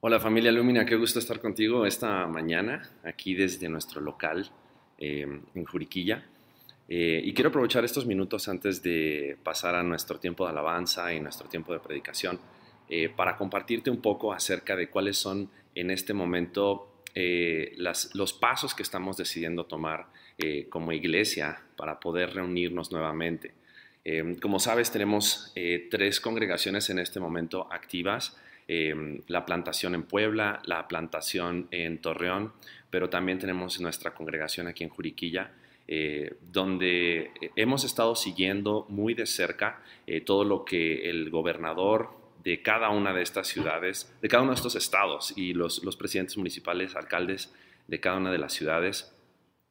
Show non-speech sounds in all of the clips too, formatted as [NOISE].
Hola familia Lumina, qué gusto estar contigo esta mañana aquí desde nuestro local em, en Juriquilla. Eh, y quiero aprovechar estos minutos antes de pasar a nuestro tiempo de alabanza y nuestro tiempo de predicación eh, para compartirte un poco acerca de cuáles son en este momento eh, los pasos que estamos decidiendo tomar como iglesia para poder reunirnos nuevamente. Em, como sabes, tenemos tres congregaciones en este momento activas. Em, la plantación en Puebla, la plantación en Torreón, pero también tenemos nuestra congregación aquí en Juriquilla. Eh, donde hemos estado siguiendo muy de cerca eh, todo lo que el gobernador de cada una de estas ciudades, de cada uno de estos estados y los presidentes municipales, alcaldes de cada una de las ciudades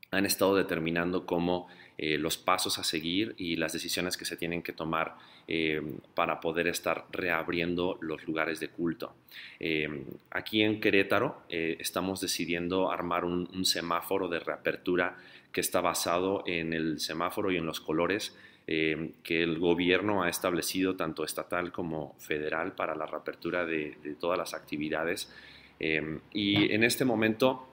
han estado determinando cómo eh, los pasos a seguir y las decisiones que se tienen que tomar eh, para poder estar reabriendo los lugares de culto. Eh, aquí en Querétaro estamos decidiendo armar un, semáforo de reapertura que está basado en el semáforo y en los colores que el gobierno ha establecido, tanto estatal como federal, para la reapertura de, de todas las actividades. y en este momento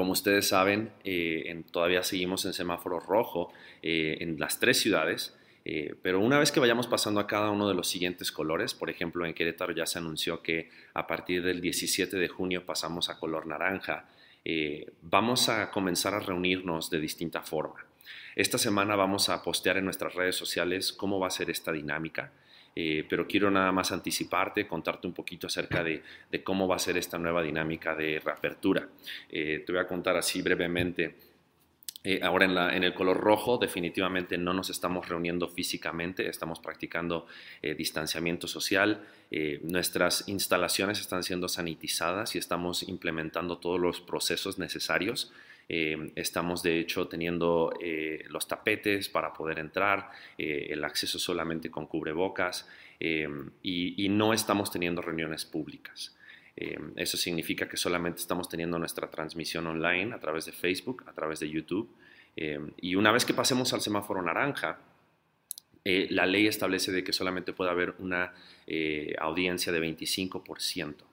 como ustedes saben, eh, todavía seguimos en semáforo rojo eh, en las tres ciudades, eh, pero una vez que vayamos pasando a cada uno de los siguientes colores, por ejemplo, en Querétaro ya se anunció que a partir del 17 de junio pasamos a color naranja, vamos a comenzar a reunirnos de distinta forma. Esta semana vamos a postear en nuestras redes sociales cómo va a ser esta dinámica. Eh, pero quiero nada más anticiparte, contarte un poquito acerca de, cómo va a ser esta nueva dinámica de reapertura. Eh, te voy a contar así brevemente. Eh, ahora en, la, en, el color rojo definitivamente no nos estamos reuniendo físicamente, estamos practicando distanciamiento social, nuestras instalaciones están siendo sanitizadas y estamos implementando todos los procesos necesarios eh, estamos de hecho teniendo eh, los tapetes para poder entrar, eh, el acceso solamente con cubrebocas y, no estamos teniendo reuniones públicas. eso significa que solamente estamos teniendo nuestra transmisión online a través de Facebook, a través de YouTube. y una vez que pasemos al semáforo naranja, la ley establece de que solamente puede haber una audiencia de 25%.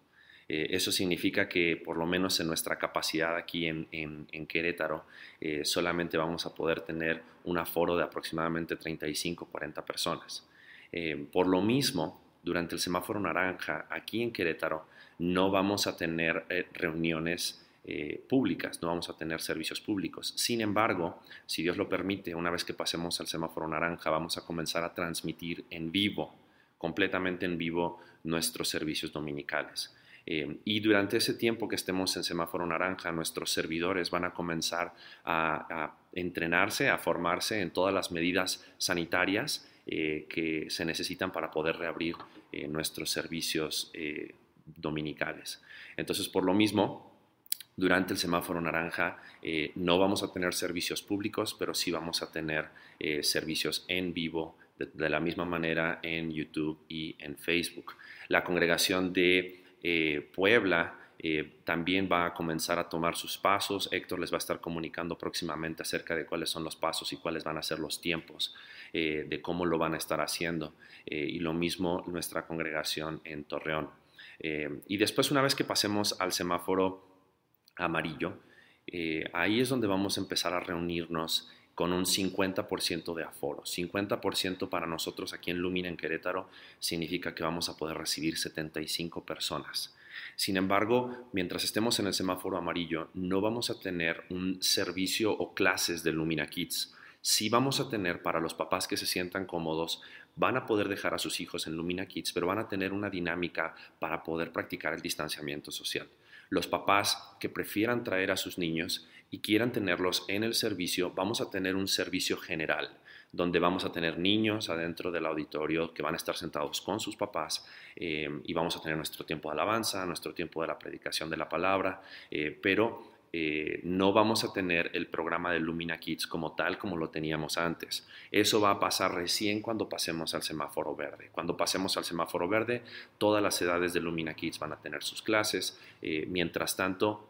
Eh, eso significa que por lo menos en nuestra capacidad aquí en, Querétaro eh, solamente vamos a poder tener un aforo de aproximadamente 35-40 personas. Eh, por lo mismo, durante el semáforo naranja aquí en Querétaro no vamos a tener reuniones públicas, no vamos a tener servicios públicos. Sin embargo, si Dios lo permite, una vez que pasemos al semáforo naranja, vamos a comenzar a transmitir en vivo, completamente en vivo, nuestros servicios dominicales. Eh, y durante ese tiempo que estemos en semáforo naranja, nuestros servidores van a comenzar a, entrenarse, a formarse en todas las medidas sanitarias eh, que se necesitan para poder reabrir eh, nuestros servicios dominicales. Entonces, por lo mismo, durante el semáforo naranja no vamos a tener servicios públicos, pero sí vamos a tener servicios en vivo de, la misma manera en YouTube y en Facebook. La congregación de eh, Puebla eh, también va a comenzar a tomar sus pasos. Héctor les va a estar comunicando próximamente acerca de cuáles son los pasos y cuáles van a ser los tiempos, eh, de cómo lo van a estar haciendo. y lo mismo nuestra congregación en Torreón. y después, una vez que pasemos al semáforo amarillo, ahí es donde vamos a empezar a reunirnos con un 50% de aforo. 50% para nosotros aquí en Lumina, en Querétaro, significa que vamos a poder recibir 75 personas. Sin embargo, mientras estemos en el semáforo amarillo, no vamos a tener un servicio o clases de Lumina Kids. Sí vamos a tener para los papás que se sientan cómodos, van a poder dejar a sus hijos en Lumina Kids, pero van a tener una dinámica para poder practicar el distanciamiento social. Los papás que prefieran traer a sus niños y quieran tenerlos en el servicio, vamos a tener un servicio general donde vamos a tener niños adentro del auditorio que van a estar sentados con sus papás eh, y vamos a tener nuestro tiempo de alabanza, nuestro tiempo de la predicación de la palabra, eh, pero eh, no vamos a tener el programa de Lumina Kids como tal como lo teníamos antes. Eso va a pasar recién cuando pasemos al semáforo verde. Cuando pasemos al semáforo verde, todas las edades de Lumina Kids van a tener sus clases. mientras tanto,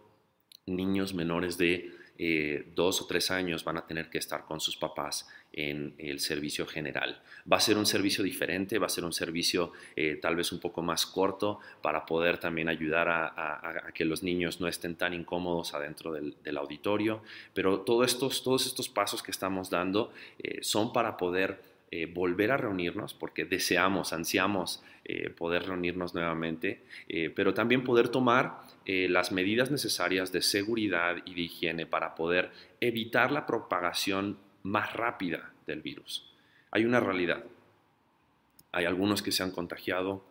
niños menores de eh, dos o tres años van a tener que estar con sus papás en el servicio general. Va a ser un servicio diferente, va a ser un servicio eh, tal vez un poco más corto para poder también ayudar a, que los niños no estén tan incómodos adentro del, auditorio, pero todos estos, todos estos pasos que estamos dando eh, son para poder eh, volver a reunirnos, porque deseamos, ansiamos poder reunirnos nuevamente, pero también poder tomar las medidas necesarias de seguridad y de higiene para poder evitar la propagación más rápida del virus. Hay una realidad. Hay algunos que se han contagiado,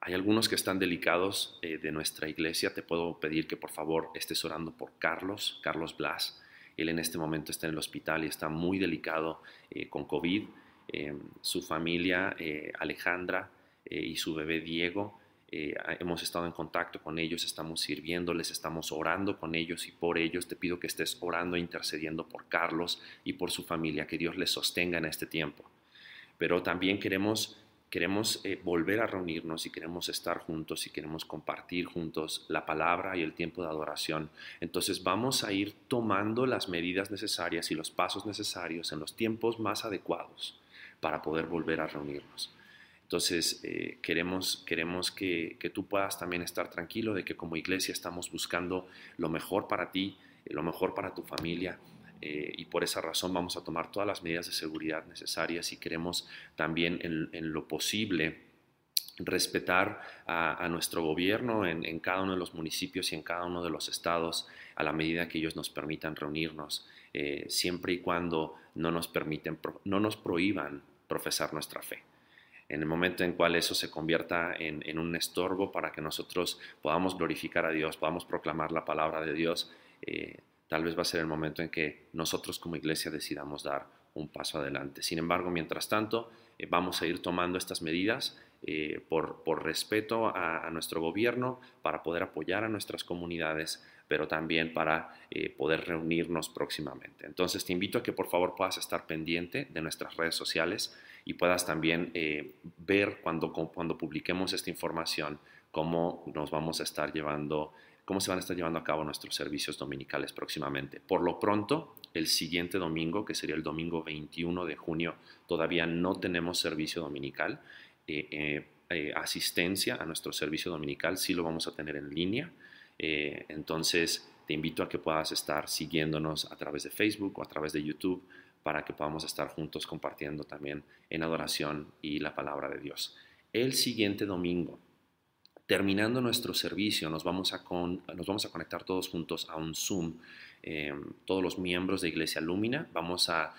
hay algunos que están delicados de nuestra iglesia. Te puedo pedir que por favor estés orando por Carlos, Carlos Blas. Él en este momento está en el hospital y está muy delicado con COVID. Em, su familia, eh, Alejandra eh, y su bebé Diego. Eh, hemos estado en contacto con ellos, estamos sirviéndoles, estamos orando con ellos y por ellos. Te pido que estés orando e intercediendo por Carlos y por su familia, que Dios les sostenga en este tiempo. Pero también queremos queremos volver a reunirnos y queremos estar juntos y queremos compartir juntos la palabra y el tiempo de adoración. Entonces vamos a ir tomando las medidas necesarias y los pasos necesarios en los tiempos más adecuados para poder volver a reunirnos. Entonces, eh, queremos, queremos que, tú puedas también estar tranquilo de que como iglesia estamos buscando lo mejor para ti, eh, lo mejor para tu familia, eh, y por esa razón vamos a tomar todas las medidas de seguridad necesarias y queremos también en, lo posible respetar a, nuestro gobierno en, cada uno de los municipios y en cada uno de los estados a la medida que ellos nos permitan reunirnos, siempre y cuando no nos permiten, no nos prohíban profesar nuestra fe. En el momento en cual eso se convierta en, un estorbo para que nosotros podamos glorificar a Dios, podamos proclamar la palabra de Dios, eh, tal vez va a ser el momento en que nosotros como iglesia decidamos dar un paso adelante. Sin embargo, mientras tanto, eh, vamos a ir tomando estas medidas eh, por, respeto a, nuestro gobierno, para poder apoyar a nuestras comunidades, pero también para poder reunirnos próximamente. Entonces te invito a que por favor puedas estar pendiente de nuestras redes sociales y puedas también eh, ver cuando, cuando publiquemos esta información cómo nos vamos a estar llevando, cómo se van a estar llevando a cabo nuestros servicios dominicales próximamente. Por lo pronto, el siguiente domingo, que sería el domingo 21 de junio, todavía no tenemos servicio dominical. Eh, eh, asistencia a nuestro servicio dominical sí lo vamos a tener en línea. entonces, te invito a que puedas estar siguiéndonos a través de Facebook o a través de YouTube para que podamos estar juntos compartiendo también en adoración y la palabra de Dios. El siguiente domingo, terminando nuestro servicio, nos vamos a, nos vamos a conectar todos juntos a un Zoom. Em, todos los miembros de Iglesia Lumina. Vamos a,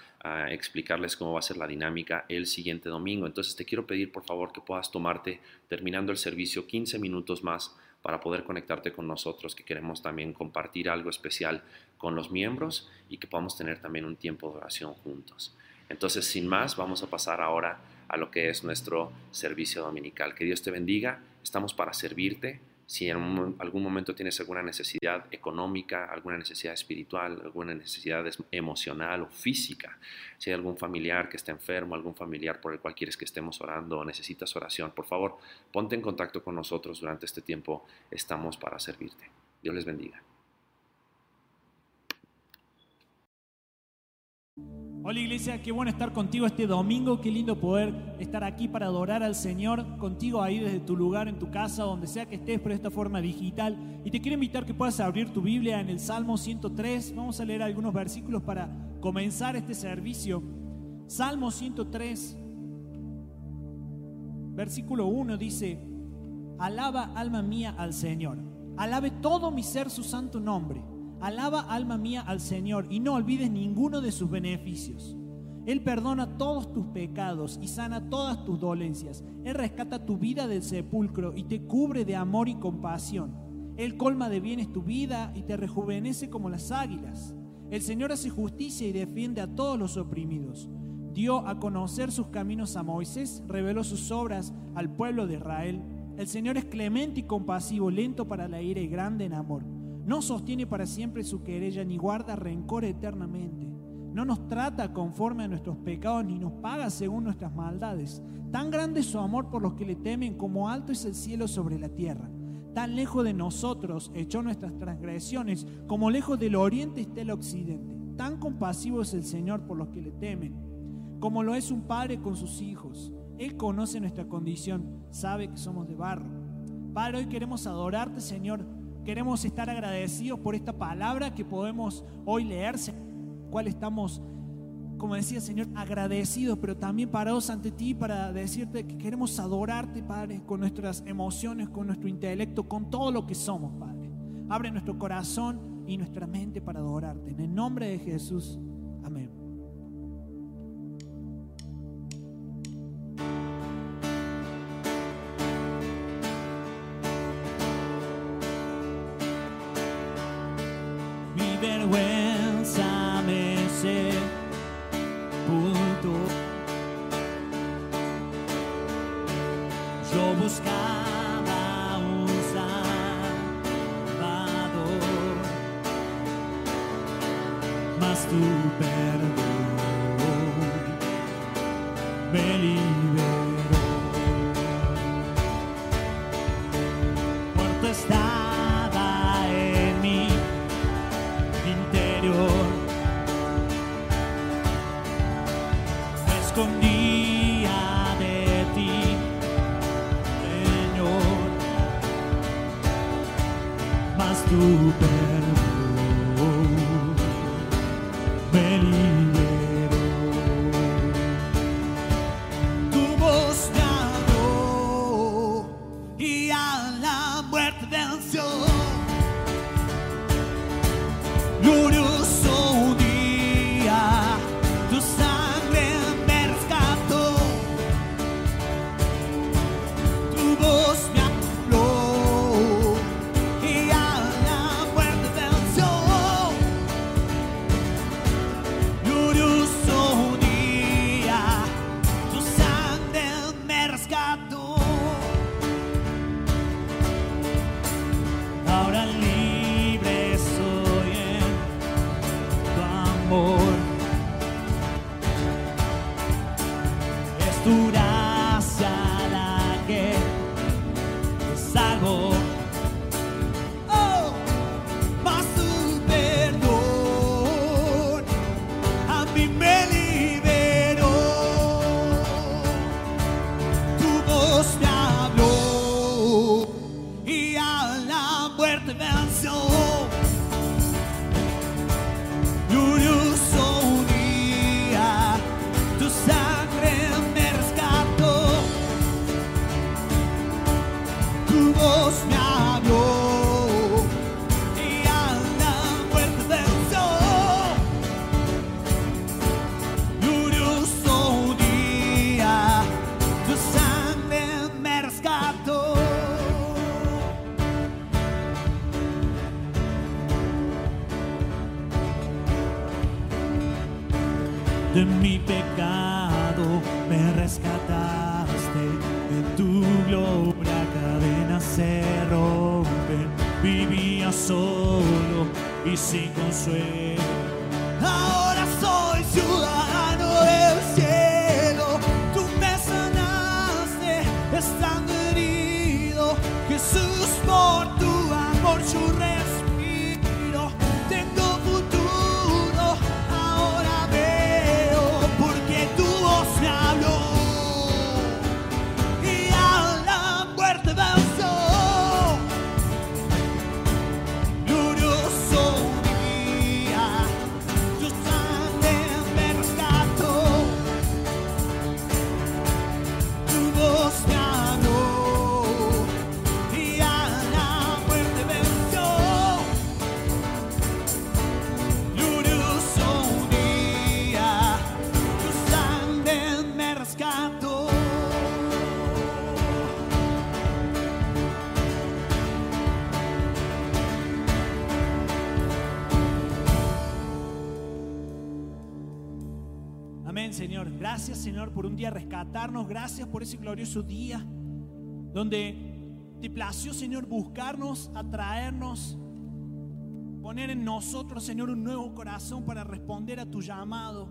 explicarles cómo va a ser la dinámica el siguiente domingo. Entonces te quiero pedir por favor que puedas tomarte, terminando el servicio, 15 minutos más para poder conectarte con nosotros, que queremos también compartir algo especial con los miembros y que podamos tener también un tiempo de oración juntos. Entonces, sin más, vamos a pasar ahora a lo que es nuestro servicio dominical. Que Dios te bendiga, estamos para servirte. Si en algún momento tienes alguna necesidad económica, alguna necesidad espiritual, alguna necesidad emocional o física, si hay algún familiar que está enfermo, algún familiar por el cual quieres que estemos orando o necesitas oración, por favor, ponte en contacto con nosotros durante este tiempo. Estamos para servirte. Dios les bendiga. Hola iglesia, qué bueno estar contigo este domingo, qué lindo poder estar aquí para adorar al Señor, contigo ahí desde tu lugar, en tu casa, donde sea que estés, pero de esta forma digital. Y te quiero invitar que puedas abrir tu Biblia en el Salmo 103. Vamos a leer algunos versículos para comenzar este servicio. Salmo 103, versículo 1 dice, Alaba alma mía al Señor, alabe todo mi ser su santo nombre. Alaba alma mía al Señor y no olvides ninguno de sus beneficios. Él perdona todos tus pecados y sana todas tus dolencias. Él rescata tu vida del sepulcro y te cubre de amor y compasión. Él colma de bienes tu vida y te rejuvenece como las águilas. El Señor hace justicia y defiende a todos los oprimidos. Dio a conocer sus caminos a Moisés, reveló sus obras al pueblo de Israel. El Señor es clemente y compasivo, lento para la ira y grande en amor no sostiene para siempre su querella ni guarda rencor eternamente. No nos trata conforme a nuestros pecados ni nos paga según nuestras maldades. Tan grande es su amor por los que le temen como alto es el cielo sobre la tierra. Tan lejos de nosotros echó nuestras transgresiones, como lejos del oriente está el occidente. Tan compasivo es el Señor por los que le temen, como lo es un padre con sus hijos. Él conoce nuestra condición, sabe que somos de barro. Padre, hoy queremos adorarte, Señor. Queremos estar agradecidos por esta palabra que podemos hoy leerse, cual estamos como decía Señor, agradecidos, pero también parados ante ti para decirte que queremos adorarte, Padre, con nuestras emociones, con nuestro intelecto, con todo lo que somos, Padre. Abre nuestro corazón y nuestra mente para adorarte. En el nombre de Jesús. rescatarnos. Gracias por ese glorioso día donde te plació, Señor, buscarnos, atraernos, poner en nosotros, Señor, un nuevo corazón para responder a tu llamado.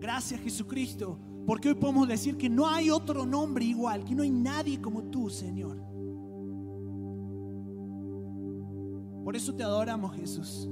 Gracias, Jesucristo, porque hoy podemos decir que no hay otro nombre igual, que no hay nadie como tú, Señor. Por eso te adoramos, Jesús.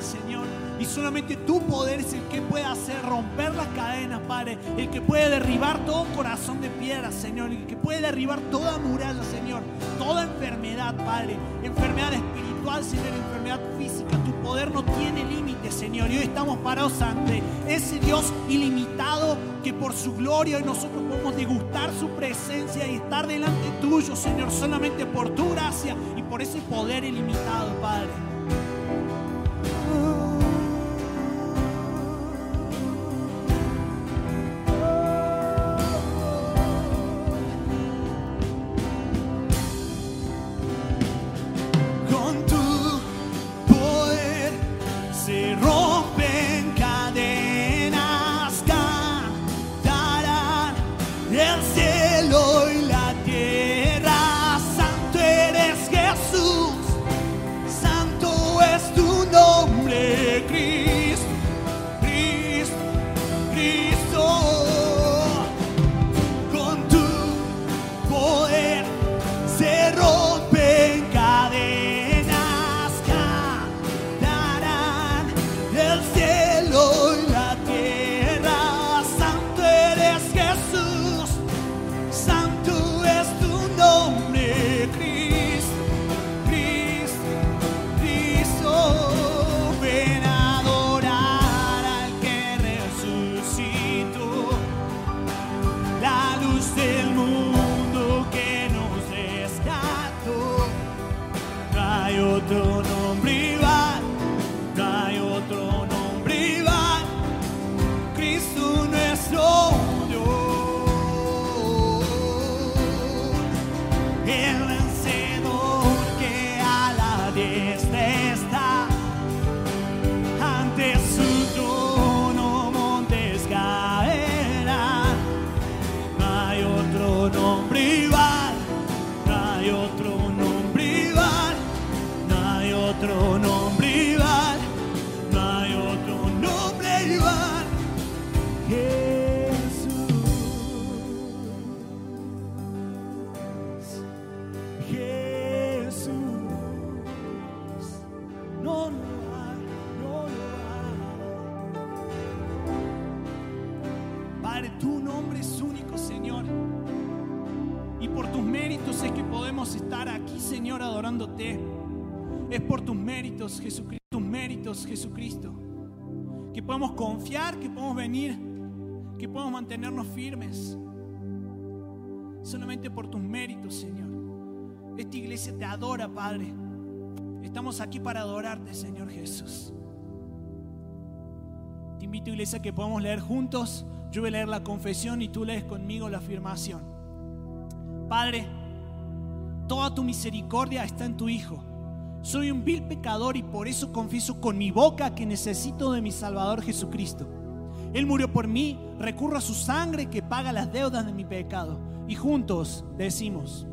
Señor. Y solamente tu poder es el que puede hacer romper las cadenas, Padre. El que puede derribar todo corazón de piedra, Señor. El que puede derribar toda muralla, Señor. Toda enfermedad, Padre. Enfermedad espiritual, Señor. Enfermedad física. Tu poder no tiene límite, Señor. Y hoy estamos parados ante ese Dios ilimitado que por su gloria hoy nosotros podemos degustar su presencia y estar delante tuyo, Señor. Solamente por tu gracia y por ese poder ilimitado, Padre. Tus méritos es que podemos estar aquí, Señor, adorándote. Es por tus méritos, Jesucristo, tus méritos, Jesucristo. Que podemos confiar, que podemos venir, que podemos mantenernos firmes. Solamente por tus méritos, Señor. Esta iglesia te adora, Padre. Estamos aquí para adorarte, Señor Jesús. Te invito, iglesia, que podamos leer juntos. Yo voy a leer la confesión y tú lees conmigo la afirmación. Padre, toda tu misericordia está en tu Hijo. Soy un vil pecador y por eso confieso con mi boca que necesito de mi Salvador Jesucristo. Él murió por mí, recurro a su sangre que paga las deudas de mi pecado. Y juntos decimos,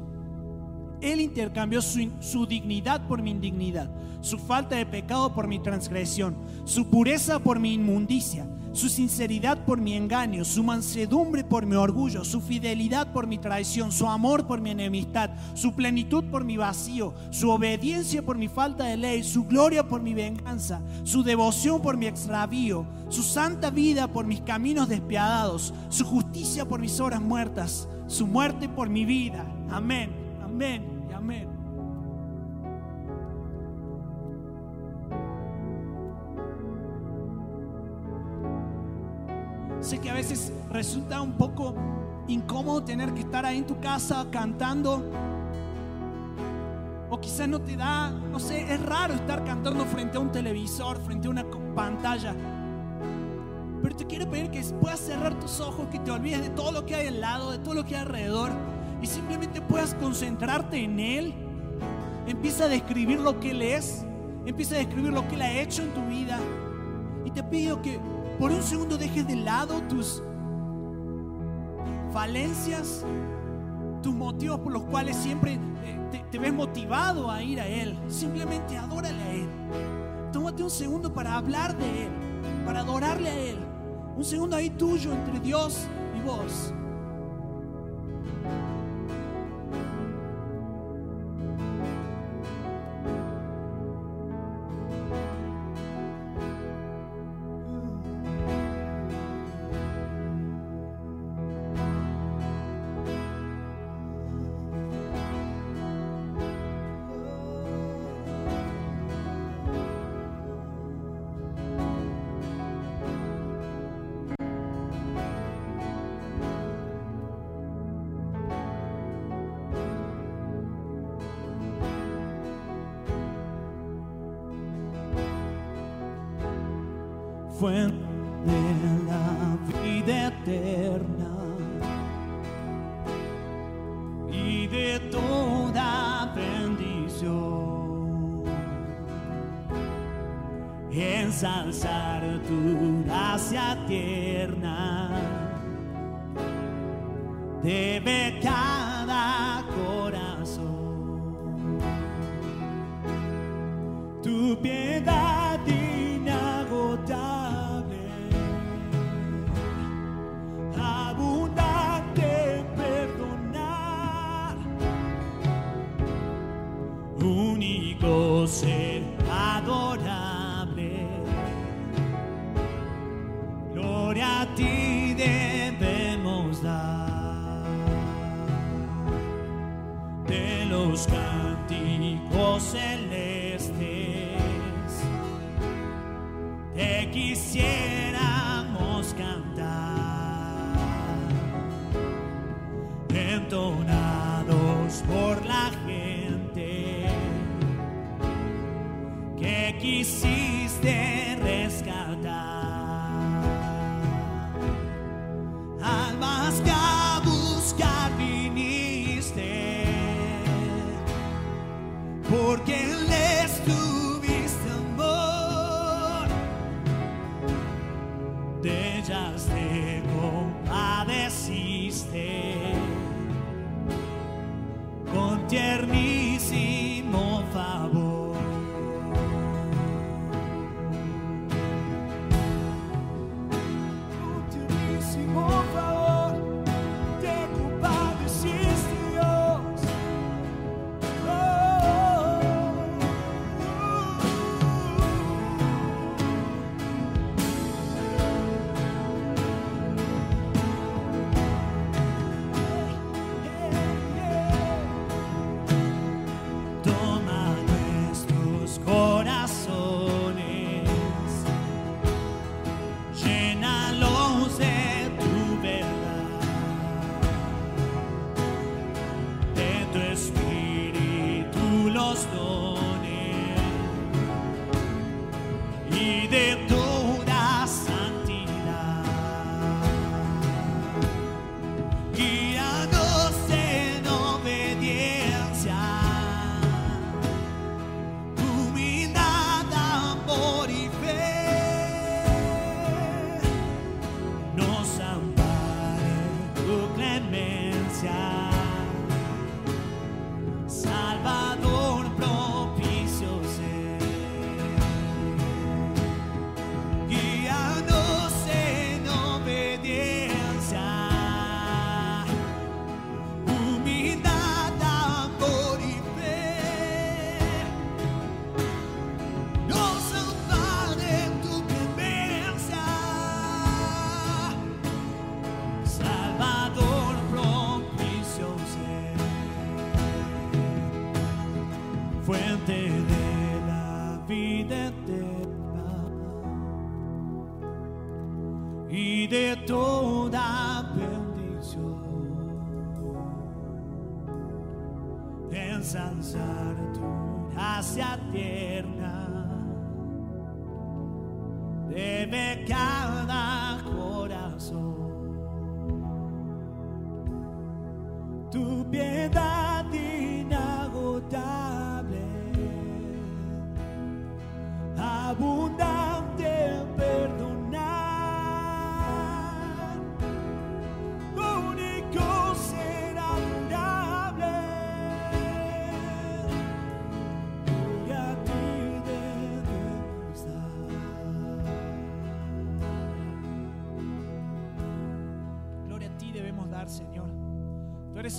Él intercambió su, dignidad por mi indignidad, su falta de pecado por mi transgresión, su pureza por mi inmundicia, su sinceridad por mi engaño, su mansedumbre por mi orgullo, su fidelidad por mi traición, su amor por mi enemistad, su plenitud por mi vacío, su obediencia por mi falta de ley, su gloria por mi venganza, su devoción por mi extravío, su santa vida por mis caminos despiadados, su justicia por mis obras muertas, su muerte por mi vida. Amén, amén y amén. Sé que a veces resulta un poco incómodo tener que estar ahí en tu casa cantando. O quizás no te da, no sé, es raro estar cantando frente a un televisor, frente a una pantalla. Pero te quiero pedir que puedas cerrar tus ojos, que te olvides de todo lo que hay al lado, de todo lo que hay alrededor y simplemente puedas concentrarte en Él. Empieza a describir lo que Él es, empieza a describir lo que Él ha hecho en tu vida. Y te pido que por un segundo dejes de lado tus falencias, tus motivos por los cuales siempre eh, te, te ves motivado a ir a Él. Simplemente adórale a Él. Tómate un segundo para hablar de Él, para adorarle a Él. Un segundo ahí tuyo entre Dios y vos. Fuente de la vida eterna y de toda bendición. Ensalzar tu gracia tierna debe cada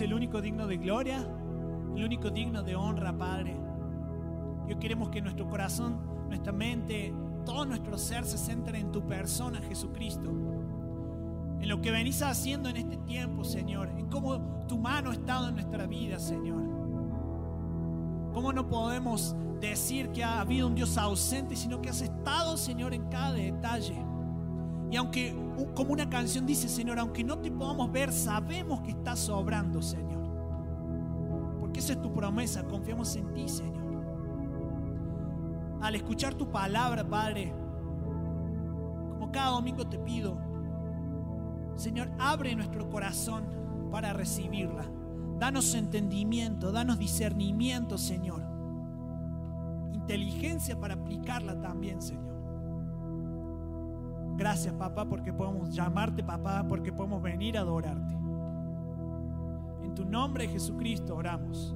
el único digno de gloria, el único digno de honra, Padre. Yo queremos que nuestro corazón, nuestra mente, todo nuestro ser se centre en tu persona, Jesucristo. En lo que venís haciendo en este tiempo, Señor. En cómo tu mano ha estado en nuestra vida, Señor. Cómo no podemos decir que ha habido un Dios ausente, sino que has estado, Señor, en cada detalle. Y aunque, como una canción dice, Señor, aunque no te podamos ver, sabemos que estás sobrando, Señor. Porque esa es tu promesa, confiamos en ti, Señor. Al escuchar tu palabra, Padre, Como cada domingo te pido, Señor, abre nuestro corazón para recibirla. Danos entendimiento, danos discernimiento, Señor. Inteligencia para aplicarla también, Señor. Gracias, papá, porque podemos llamarte papá, porque podemos venir a adorarte. En tu nombre, Jesucristo, oramos.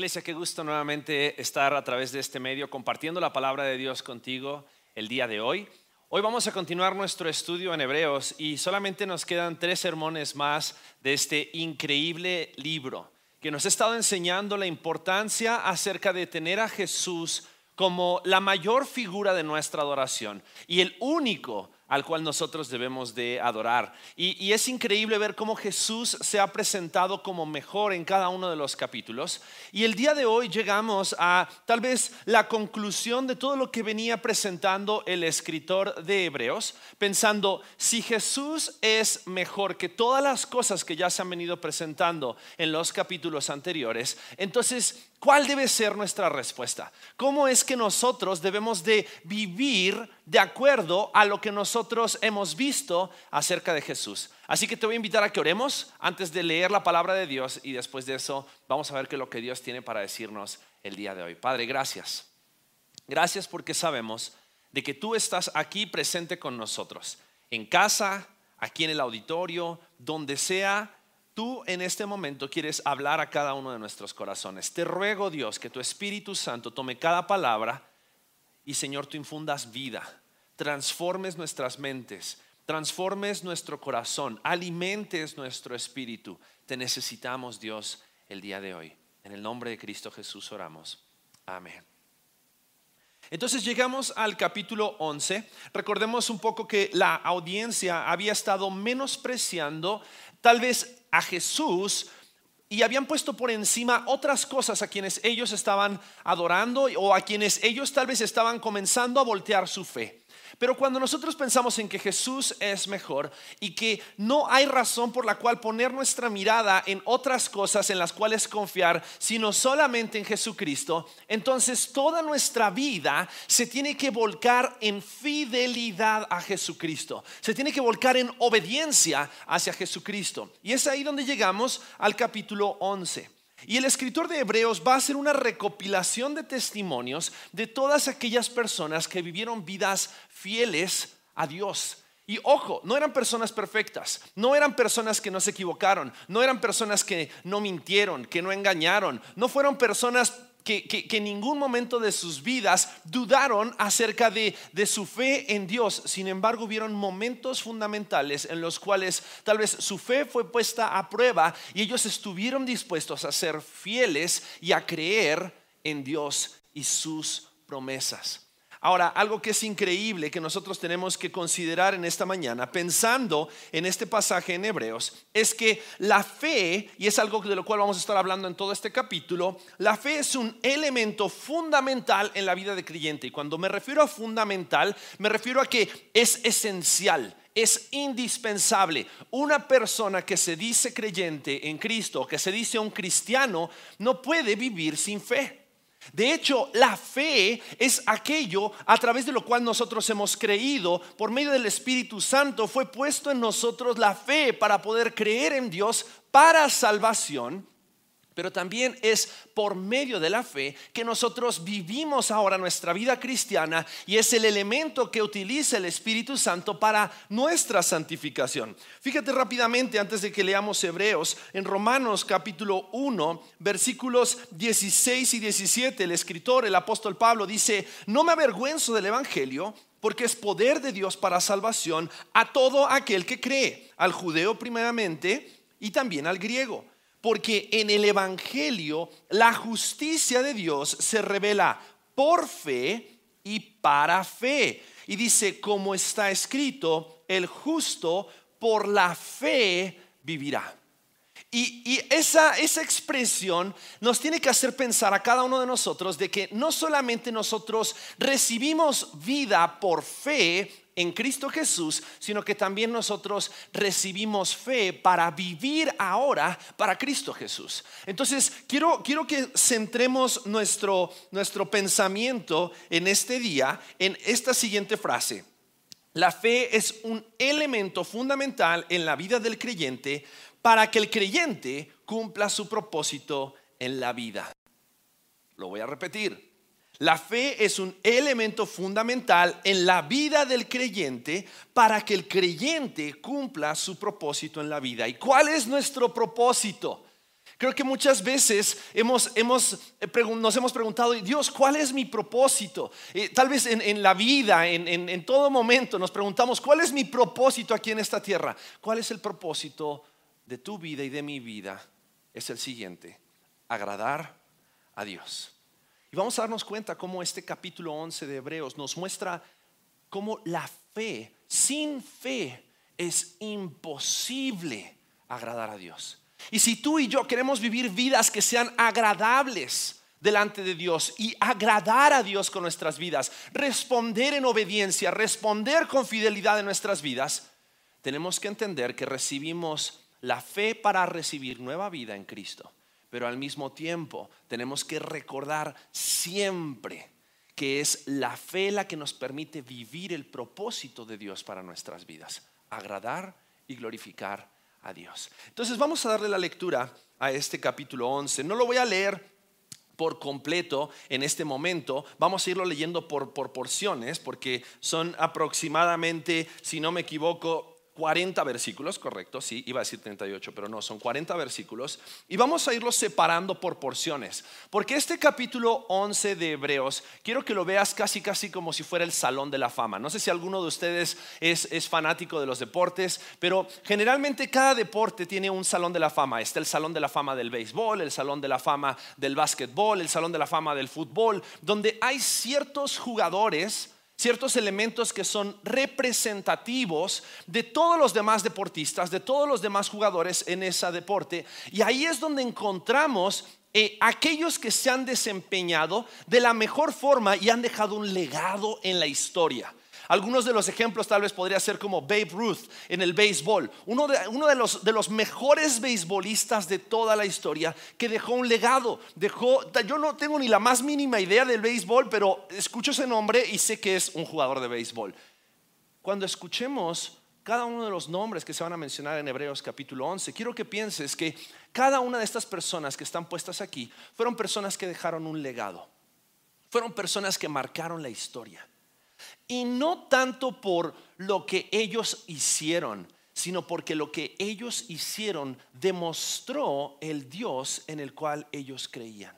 Iglesia, qué gusto nuevamente estar a través de este medio compartiendo la palabra de Dios contigo el día de hoy. Hoy vamos a continuar nuestro estudio en Hebreos y solamente nos quedan tres sermones más de este increíble libro que nos ha estado enseñando la importancia acerca de tener a Jesús como la mayor figura de nuestra adoración y el único al cual nosotros debemos de adorar. Y, es increíble ver cómo Jesús se ha presentado como mejor en cada uno de los capítulos. Y el día de hoy llegamos a tal vez la conclusión de todo lo que venía presentando el escritor de Hebreos, pensando, si Jesús es mejor que todas las cosas que ya se han venido presentando en los capítulos anteriores, entonces ¿Cuál debe ser nuestra respuesta? ¿Cómo es que nosotros debemos de vivir de acuerdo a lo que nosotros hemos visto acerca de Jesús? Así que te voy a invitar a que oremos antes de leer la palabra de Dios y después de eso vamos a ver qué es lo que Dios tiene para decirnos el día de hoy. Padre, gracias. Gracias porque sabemos de que tú estás aquí presente con nosotros, en casa, aquí en el auditorio, donde sea tú en este momento quieres hablar a cada uno de nuestros corazones. Te ruego, Dios, que tu Espíritu Santo tome cada palabra y, Señor, tú infundas vida, transformes nuestras mentes, transformes nuestro corazón, alimentes nuestro espíritu. Te necesitamos, Dios, el día de hoy. En el nombre de Cristo Jesús oramos. Amén. Entonces llegamos al capítulo 11. Recordemos un poco que la audiencia había estado menospreciando tal vez a Jesús y habían puesto por encima otras cosas a quienes ellos estaban adorando o a quienes ellos tal vez estaban comenzando a voltear su fe. Pero cuando nosotros pensamos en que Jesús es mejor y que no hay razón por la cual poner nuestra mirada en otras cosas en las cuales confiar, sino solamente en Jesucristo, entonces toda nuestra vida se tiene que volcar en fidelidad a Jesucristo. Se tiene que volcar en obediencia hacia Jesucristo. Y es ahí donde llegamos al capítulo 11. Y el escritor de Hebreos va a hacer una recopilación de testimonios de todas aquellas personas que vivieron vidas fieles a Dios. Y ojo, no eran personas perfectas, no eran personas que no se equivocaron, no eran personas que no mintieron, que no engañaron, no fueron personas que, en ningún momento de sus vidas dudaron acerca de, de su fe en Dios. Sin embargo, hubieron momentos fundamentales en los cuales tal vez su fe fue puesta a prueba y ellos estuvieron dispuestos a ser fieles y a creer en Dios y sus promesas. Ahora, algo que es increíble que nosotros tenemos que considerar en esta mañana, pensando en este pasaje en Hebreos, es que la fe, y es algo de lo cual vamos a estar hablando en todo este capítulo, la fe es un elemento fundamental en la vida de creyente. Y cuando me refiero a fundamental, me refiero a que es esencial es indispensable. Una persona que se dice creyente en Cristo, que se dice un cristiano, no puede vivir sin fe. De hecho, la fe es aquello a través de lo cual nosotros hemos creído. Por medio del Espíritu Santo fue puesto en nosotros la fe para poder creer en Dios para salvación pero también es por medio de la fe que nosotros vivimos ahora nuestra vida cristiana y es el elemento que utiliza el Espíritu Santo para nuestra santificación. Fíjate rápidamente antes de que leamos Hebreos, en Romanos capítulo 1, versículos 16 y 17, el escritor, el apóstol Pablo dice, no me avergüenzo del Evangelio porque es poder de Dios para salvación a todo aquel que cree, al judeo primeramente y también al griego. Porque en el Evangelio la justicia de Dios se revela por fe y para fe. Y dice, como está escrito, el justo por la fe vivirá. Y, esa, esa expresión nos tiene que hacer pensar a cada uno de nosotros de que no solamente nosotros recibimos vida por fe en Cristo Jesús, sino que también nosotros recibimos fe para vivir ahora para Cristo Jesús. Entonces, quiero, quiero que centremos nuestro, nuestro pensamiento en este día en esta siguiente frase. La fe es un elemento fundamental en la vida del creyente para que el creyente cumpla su propósito en la vida. Lo voy a repetir. La fe es un elemento fundamental en la vida del creyente para que el creyente cumpla su propósito en la vida. ¿Y cuál es nuestro propósito? Creo que muchas veces hemos, eh, nos hemos preguntado, Dios, ¿cuál es mi propósito? Eh, tal vez en, la vida, en todo momento nos preguntamos, ¿cuál es mi propósito aquí en esta tierra? ¿Cuál es el propósito de tu vida y de mi vida es el siguiente, agradar a Dios. Y vamos a darnos cuenta cómo este capítulo 11 de Hebreos nos muestra cómo la fe, sin fe, es imposible agradar a Dios. Y si tú y yo queremos vivir vidas que sean agradables delante de Dios y agradar a Dios con nuestras vidas, responder en obediencia, responder con fidelidad en nuestras vidas, tenemos que entender que recibimos la fe para recibir nueva vida en Cristo. Pero al mismo tiempo tenemos que recordar siempre que es la fe la que nos permite vivir el propósito de Dios para nuestras vidas, agradar y glorificar a Dios. Entonces vamos a darle la lectura a este capítulo 11. No lo voy a leer por completo en este momento. Vamos a irlo leyendo por, por porciones porque son aproximadamente, si no me equivoco, 40 versículos, correcto, sí, iba a decir 38, pero no, son 40 versículos. Y vamos a irlos separando por porciones, porque este capítulo 11 de Hebreos, quiero que lo veas casi, casi como si fuera el Salón de la Fama. No sé si alguno de ustedes es, es fanático de los deportes, pero generalmente cada deporte tiene un Salón de la Fama. Está el Salón de la Fama del béisbol, el Salón de la Fama del básquetbol, el Salón de la Fama del fútbol, donde hay ciertos jugadores ciertos elementos que son representativos de todos los demás deportistas, de todos los demás jugadores en ese deporte. Y ahí es donde encontramos eh, aquellos que se han desempeñado de la mejor forma y han dejado un legado en la historia. Algunos de los ejemplos tal vez podría ser como Babe Ruth en el béisbol, uno, de, uno de, los, de los mejores beisbolistas de toda la historia que dejó un legado. Dejó, yo no tengo ni la más mínima idea del béisbol, pero escucho ese nombre y sé que es un jugador de béisbol. Cuando escuchemos cada uno de los nombres que se van a mencionar en Hebreos capítulo 11, quiero que pienses que cada una de estas personas que están puestas aquí fueron personas que dejaron un legado. Fueron personas que marcaron la historia. Y no tanto por lo que ellos hicieron, sino porque lo que ellos hicieron demostró el Dios en el cual ellos creían.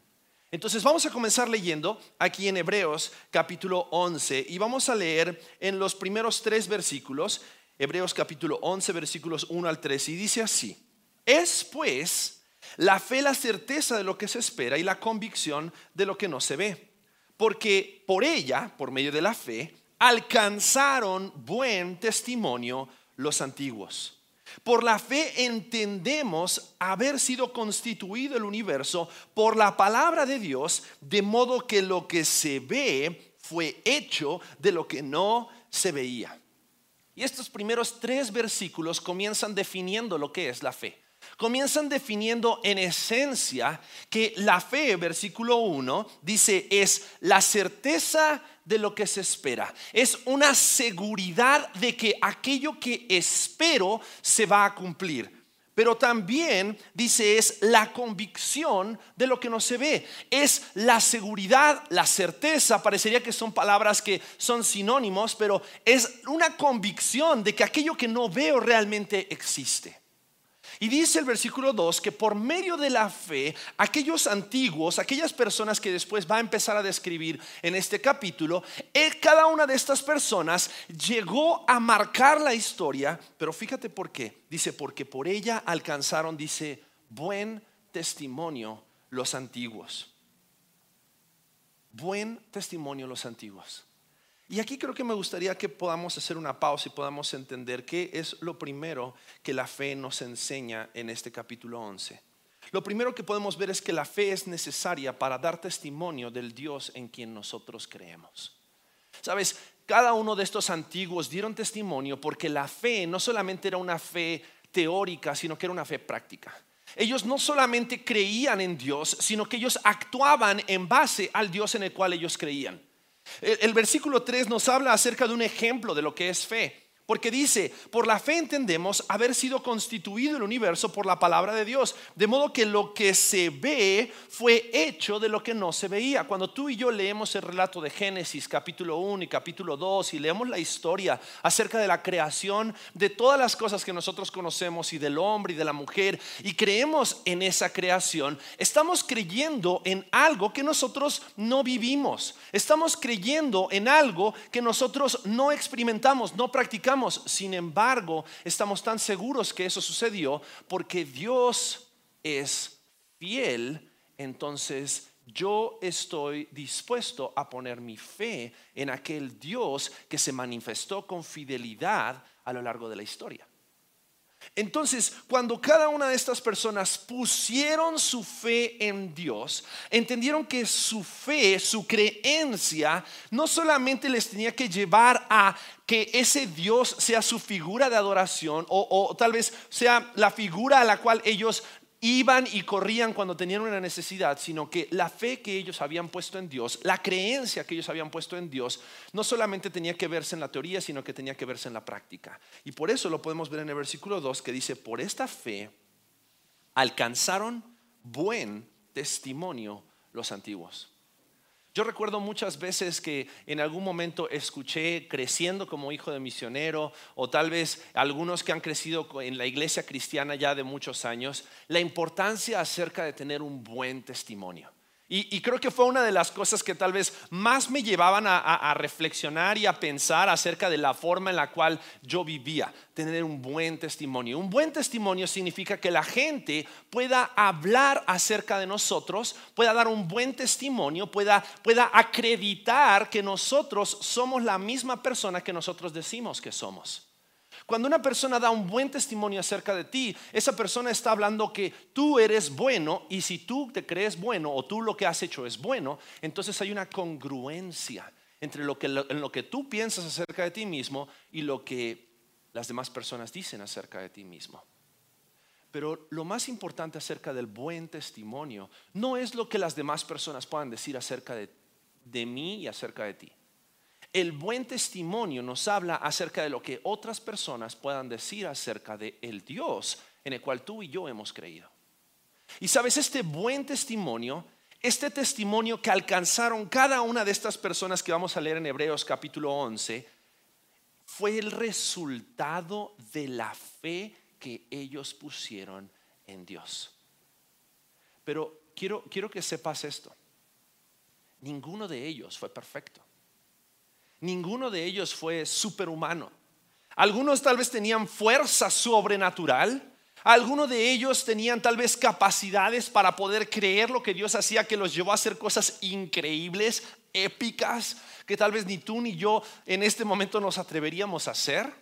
Entonces vamos a comenzar leyendo aquí en Hebreos capítulo 11 y vamos a leer en los primeros tres versículos, Hebreos capítulo 11 versículos 1 al 3 y dice así, es pues la fe la certeza de lo que se espera y la convicción de lo que no se ve, porque por ella, por medio de la fe, alcanzaron buen testimonio los antiguos. Por la fe entendemos haber sido constituido el universo por la palabra de Dios, de modo que lo que se ve fue hecho de lo que no se veía. Y estos primeros tres versículos comienzan definiendo lo que es la fe. Comienzan definiendo en esencia que la fe, versículo 1, dice, es la certeza de lo que se espera. Es una seguridad de que aquello que espero se va a cumplir. Pero también dice es la convicción de lo que no se ve. Es la seguridad, la certeza. Parecería que son palabras que son sinónimos, pero es una convicción de que aquello que no veo realmente existe. Y dice el versículo 2 que por medio de la fe, aquellos antiguos, aquellas personas que después va a empezar a describir en este capítulo, eh, cada una de estas personas llegó a marcar la historia, pero fíjate por qué. Dice, porque por ella alcanzaron, dice, buen testimonio los antiguos. Buen testimonio los antiguos. Y aquí creo que me gustaría que podamos hacer una pausa y podamos entender qué es lo primero que la fe nos enseña en este capítulo 11. Lo primero que podemos ver es que la fe es necesaria para dar testimonio del Dios en quien nosotros creemos. Sabes, cada uno de estos antiguos dieron testimonio porque la fe no solamente era una fe teórica, sino que era una fe práctica. Ellos no solamente creían en Dios, sino que ellos actuaban en base al Dios en el cual ellos creían. El, versículo 3 nos habla acerca de un ejemplo de lo que es fe. Porque dice, por la fe entendemos haber sido constituido el universo por la palabra de Dios. De modo que lo que se ve fue hecho de lo que no se veía. Cuando tú y yo leemos el relato de Génesis capítulo 1 y capítulo 2 y leemos la historia acerca de la creación de todas las cosas que nosotros conocemos y del hombre y de la mujer y creemos en esa creación, estamos creyendo en algo que nosotros no vivimos. Estamos creyendo en algo que nosotros no experimentamos, no practicamos sin embargo, estamos tan seguros que eso sucedió porque Dios es fiel, entonces yo estoy dispuesto a poner mi fe en aquel Dios que se manifestó con fidelidad a lo largo de la historia. Entonces, cuando cada una de estas personas pusieron su fe en Dios, entendieron que su fe, su creencia, no solamente les tenía que llevar a que ese Dios sea su figura de adoración o, tal vez sea la figura a la cual ellos iban y corrían cuando tenían una necesidad, sino que la fe que ellos habían puesto en Dios, la creencia que ellos habían puesto en Dios, no solamente tenía que verse en la teoría, sino que tenía que verse en la práctica. Y por eso lo podemos ver en el versículo 2 que dice, por esta fe alcanzaron buen testimonio los antiguos. Yo recuerdo muchas veces que en algún momento escuché creciendo como hijo de misionero o tal vez algunos que han crecido en la iglesia cristiana ya de muchos años, la importancia acerca de tener un buen testimonio. Y, creo que fue una de las cosas que tal vez más me llevaban a, reflexionar y a pensar acerca de la forma en la cual yo vivía, tener un buen testimonio. Un buen testimonio significa que la gente pueda hablar acerca de nosotros, pueda dar un buen testimonio, pueda, pueda acreditar que nosotros somos la misma persona que nosotros decimos que somos. Cuando una persona da un buen testimonio acerca de ti, esa persona está hablando que tú eres bueno y si tú te crees bueno o tú lo que has hecho es bueno, entonces hay una congruencia entre lo que, en lo que tú piensas acerca de ti mismo y lo que las demás personas dicen acerca de ti mismo. Pero lo más importante acerca del buen testimonio no es lo que las demás personas puedan decir acerca de, de mí y acerca de ti. El buen testimonio nos habla acerca de lo que otras personas puedan decir acerca de el Dios en el cual tú y yo hemos creído. Y sabes, este buen testimonio, este testimonio que alcanzaron cada una de estas personas que vamos a leer en Hebreos capítulo 11, fue el resultado de la fe que ellos pusieron en Dios. Pero quiero, quiero que sepas esto. Ninguno de ellos fue perfecto ninguno de ellos fue superhumano. Algunos tal vez tenían fuerza sobrenatural. Algunos de ellos tenían tal vez capacidades para poder creer lo que Dios hacía, que los llevó a hacer cosas increíbles, épicas, que tal vez ni tú ni yo en este momento nos atreveríamos a hacer.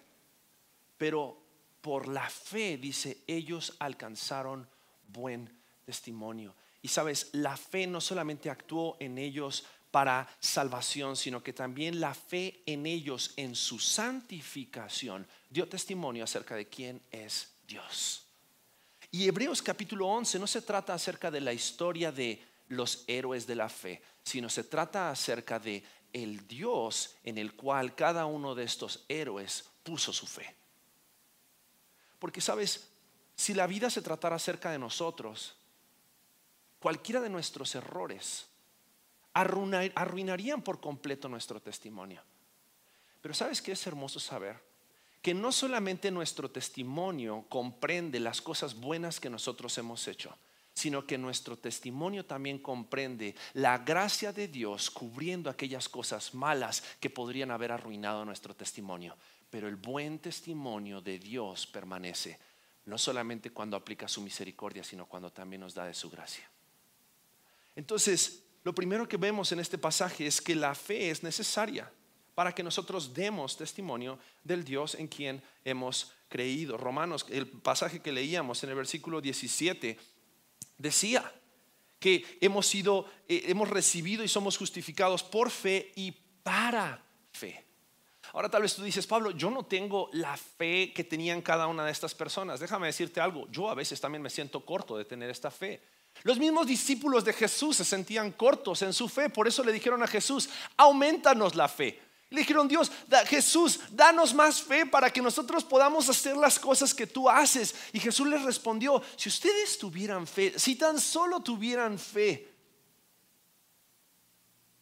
Pero por la fe, dice, ellos alcanzaron buen testimonio. Y sabes, la fe no solamente actuó en ellos para salvación, sino que también la fe en ellos, en su santificación, dio testimonio acerca de quién es Dios. Y Hebreos capítulo 11 no se trata acerca de la historia de los héroes de la fe, sino se trata acerca de el Dios en el cual cada uno de estos héroes puso su fe. Porque sabes, si la vida se tratara acerca de nosotros, cualquiera de nuestros errores arruinarían por completo nuestro testimonio. Pero ¿sabes qué es hermoso saber? que no solamente nuestro testimonio comprende las cosas buenas que nosotros hemos hecho, sino que nuestro testimonio también comprende la gracia de Dios cubriendo aquellas cosas malas que podrían haber arruinado nuestro testimonio. Pero el buen testimonio de Dios permanece, no solamente cuando aplica su misericordia, sino cuando también nos da de su gracia. Entonces, lo primero que vemos en este pasaje es que la fe es necesaria para que nosotros demos testimonio del Dios en quien hemos creído. Romanos, el pasaje que leíamos en el versículo 17, decía que hemos sido, eh, hemos recibido y somos justificados por fe y para fe. Ahora tal vez tú dices, Pablo, yo no tengo la fe que tenían cada una de estas personas. Déjame decirte algo, yo a veces también me siento corto de tener esta fe. Los mismos discípulos de Jesús se sentían cortos en su fe, por eso le dijeron a Jesús, aumentanos la fe. Le dijeron, Dios, Jesús, danos más fe para que nosotros podamos hacer las cosas que tú haces. Y Jesús les respondió, si ustedes tuvieran fe, si tan solo tuvieran fe,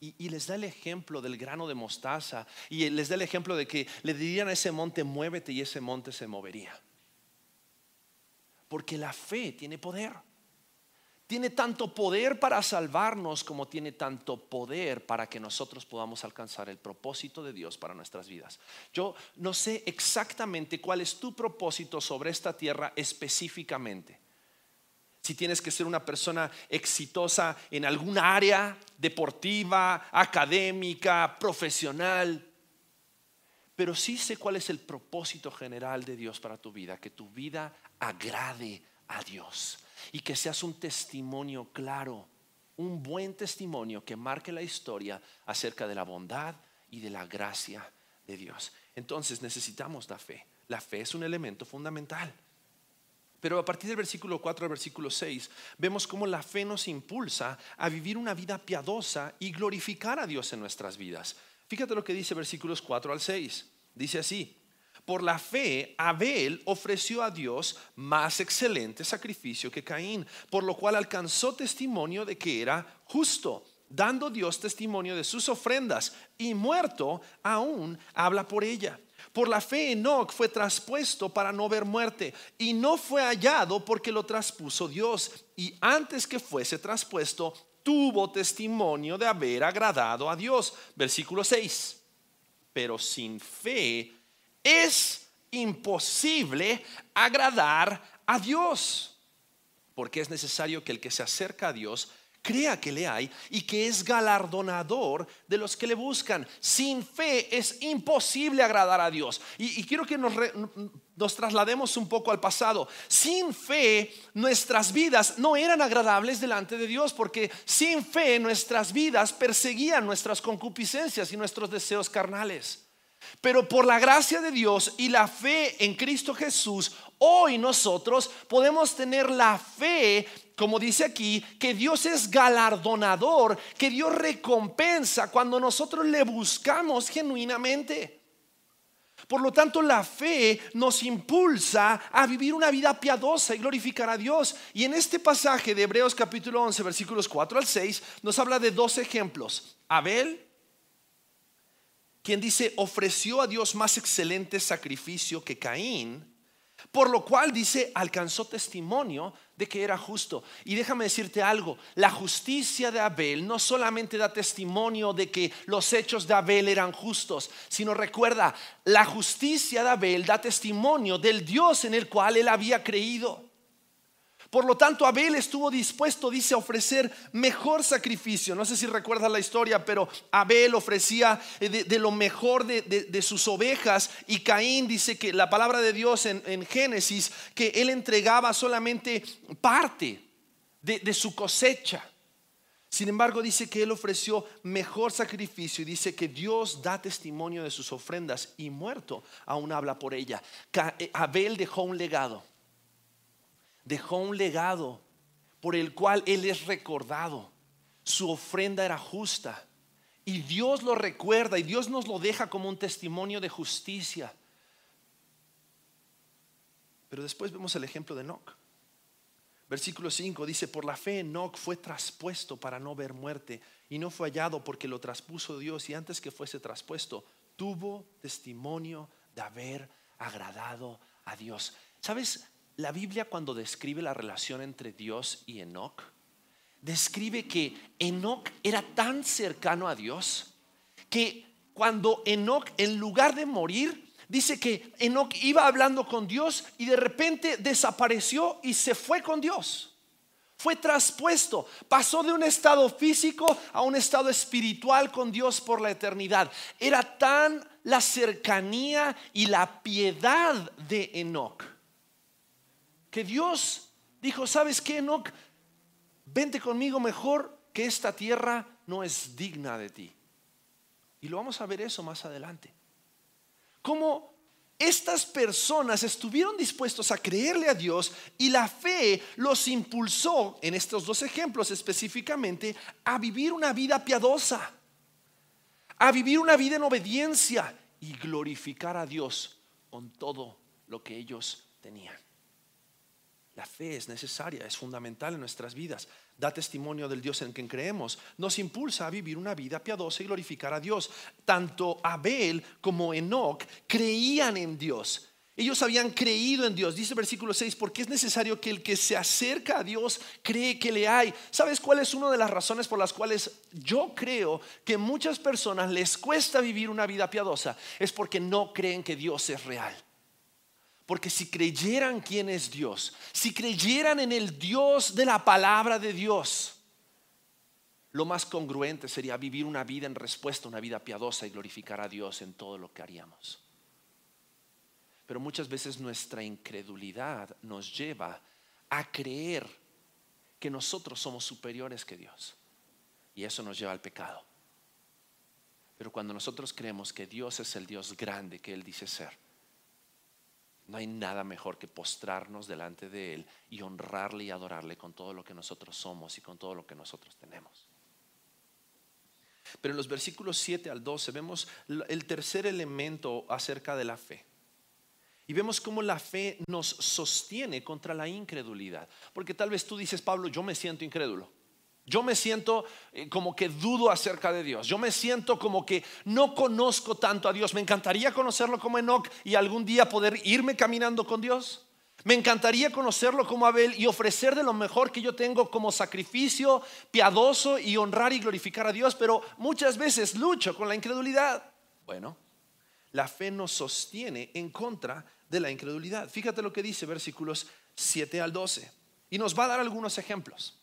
y, les da el ejemplo del grano de mostaza, y les da el ejemplo de que le dirían a ese monte, muévete, y ese monte se movería. Porque la fe tiene poder tiene tanto poder para salvarnos como tiene tanto poder para que nosotros podamos alcanzar el propósito de Dios para nuestras vidas. Yo no sé exactamente cuál es tu propósito sobre esta tierra específicamente. Si tienes que ser una persona exitosa en alguna área deportiva, académica, profesional, pero sí sé cuál es el propósito general de Dios para tu vida, que tu vida agrade a Dios y que seas un testimonio claro, un buen testimonio que marque la historia acerca de la bondad y de la gracia de Dios. Entonces necesitamos la fe. La fe es un elemento fundamental. Pero a partir del versículo 4 al versículo 6 vemos cómo la fe nos impulsa a vivir una vida piadosa y glorificar a Dios en nuestras vidas. Fíjate lo que dice versículos 4 al 6. Dice así, por la fe, Abel ofreció a Dios más excelente sacrificio que Caín, por lo cual alcanzó testimonio de que era justo, dando Dios testimonio de sus ofrendas, y muerto aún habla por ella. Por la fe Enoch fue traspuesto para no ver muerte, y no fue hallado porque lo traspuso Dios, y antes que fuese traspuesto, tuvo testimonio de haber agradado a Dios. Versículo 6. Pero sin fe es imposible agradar a Dios, porque es necesario que el que se acerca a Dios crea que le hay y que es galardonador de los que le buscan. Sin fe es imposible agradar a Dios. Y, quiero que nos, traslademos un poco al pasado. Sin fe nuestras vidas no eran agradables delante de Dios porque sin fe nuestras vidas perseguían nuestras concupiscencias y nuestros deseos carnales. Pero por la gracia de Dios y la fe en Cristo Jesús, hoy nosotros podemos tener la fe, como dice aquí, que Dios es galardonador, que Dios recompensa cuando nosotros le buscamos genuinamente. Por lo tanto, la fe nos impulsa a vivir una vida piadosa y glorificar a Dios. Y en este pasaje de Hebreos capítulo 11, versículos 4 al 6, nos habla de dos ejemplos. Abel quien dice, ofreció a Dios más excelente sacrificio que Caín, por lo cual dice, alcanzó testimonio de que era justo. Y déjame decirte algo, la justicia de Abel no solamente da testimonio de que los hechos de Abel eran justos, sino recuerda, la justicia de Abel da testimonio del Dios en el cual él había creído. Por lo tanto, Abel estuvo dispuesto, dice, a ofrecer mejor sacrificio. No sé si recuerdas la historia, pero Abel ofrecía eh, de, lo mejor de, sus ovejas y Caín dice que la palabra de Dios en, en Génesis, que él entregaba solamente parte de su cosecha. Sin embargo, dice que él ofreció mejor sacrificio y dice que Dios da testimonio de sus ofrendas y muerto aún habla por ella. Eh, Abel dejó un legado dejó un legado por el cual Él es recordado. Su ofrenda era justa. Y Dios lo recuerda y Dios nos lo deja como un testimonio de justicia. Pero después vemos el ejemplo de Enoch. Versículo 5 dice, por la fe Enoch fue traspuesto para no ver muerte y no fue hallado porque lo traspuso Dios y antes que fuese traspuesto tuvo testimonio de haber agradado a Dios. ¿Sabes? La Biblia cuando describe la relación entre Dios y Enoch, describe que Enoch era tan cercano a Dios que cuando Enoch, en lugar de morir, dice que Enoch iba hablando con Dios y de repente desapareció y se fue con Dios. Fue traspuesto, pasó de un estado físico a un estado espiritual con Dios por la eternidad. Era tan la cercanía y la piedad de Enoch que Dios dijo, ¿sabes qué, Enoch? Vente conmigo mejor que esta tierra no es digna de ti. Y lo vamos a ver eso más adelante. Cómo estas personas estuvieron dispuestos a creerle a Dios y la fe los impulsó, en estos dos ejemplos específicamente, a vivir una vida piadosa, a vivir una vida en obediencia y glorificar a Dios con todo lo que ellos tenían. La fe es necesaria, es fundamental en nuestras vidas. Da testimonio del Dios en quien creemos. Nos impulsa a vivir una vida piadosa y glorificar a Dios. Tanto Abel como Enoch creían en Dios. Ellos habían creído en Dios. Dice el versículo 6, porque es necesario que el que se acerca a Dios cree que le hay. ¿Sabes cuál es una de las razones por las cuales yo creo que muchas personas les cuesta vivir una vida piadosa? Es porque no creen que Dios es real. Porque si creyeran quién es Dios, si creyeran en el Dios de la palabra de Dios, lo más congruente sería vivir una vida en respuesta, una vida piadosa y glorificar a Dios en todo lo que haríamos. Pero muchas veces nuestra incredulidad nos lleva a creer que nosotros somos superiores que Dios. Y eso nos lleva al pecado. Pero cuando nosotros creemos que Dios es el Dios grande que Él dice ser, no hay nada mejor que postrarnos delante de Él y honrarle y adorarle con todo lo que nosotros somos y con todo lo que nosotros tenemos. Pero en los versículos 7 al 12 vemos el tercer elemento acerca de la fe. Y vemos cómo la fe nos sostiene contra la incredulidad. Porque tal vez tú dices, Pablo, yo me siento incrédulo. Yo me siento eh, como que dudo acerca de Dios. Yo me siento como que no conozco tanto a Dios. Me encantaría conocerlo como Enoch y algún día poder irme caminando con Dios. Me encantaría conocerlo como Abel y ofrecer de lo mejor que yo tengo como sacrificio piadoso y honrar y glorificar a Dios, pero muchas veces lucho con la incredulidad. Bueno, la fe nos sostiene en contra de la incredulidad. Fíjate lo que dice versículos 7 al 12. Y nos va a dar algunos ejemplos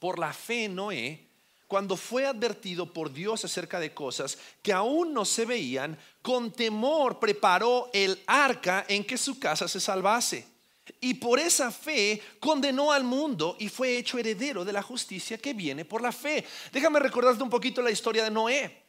por la fe Noé, cuando fue advertido por Dios acerca de cosas que aún no se veían, con temor preparó el arca en que su casa se salvase. Y por esa fe condenó al mundo y fue hecho heredero de la justicia que viene por la fe. Déjame recordarte un poquito la historia de Noé.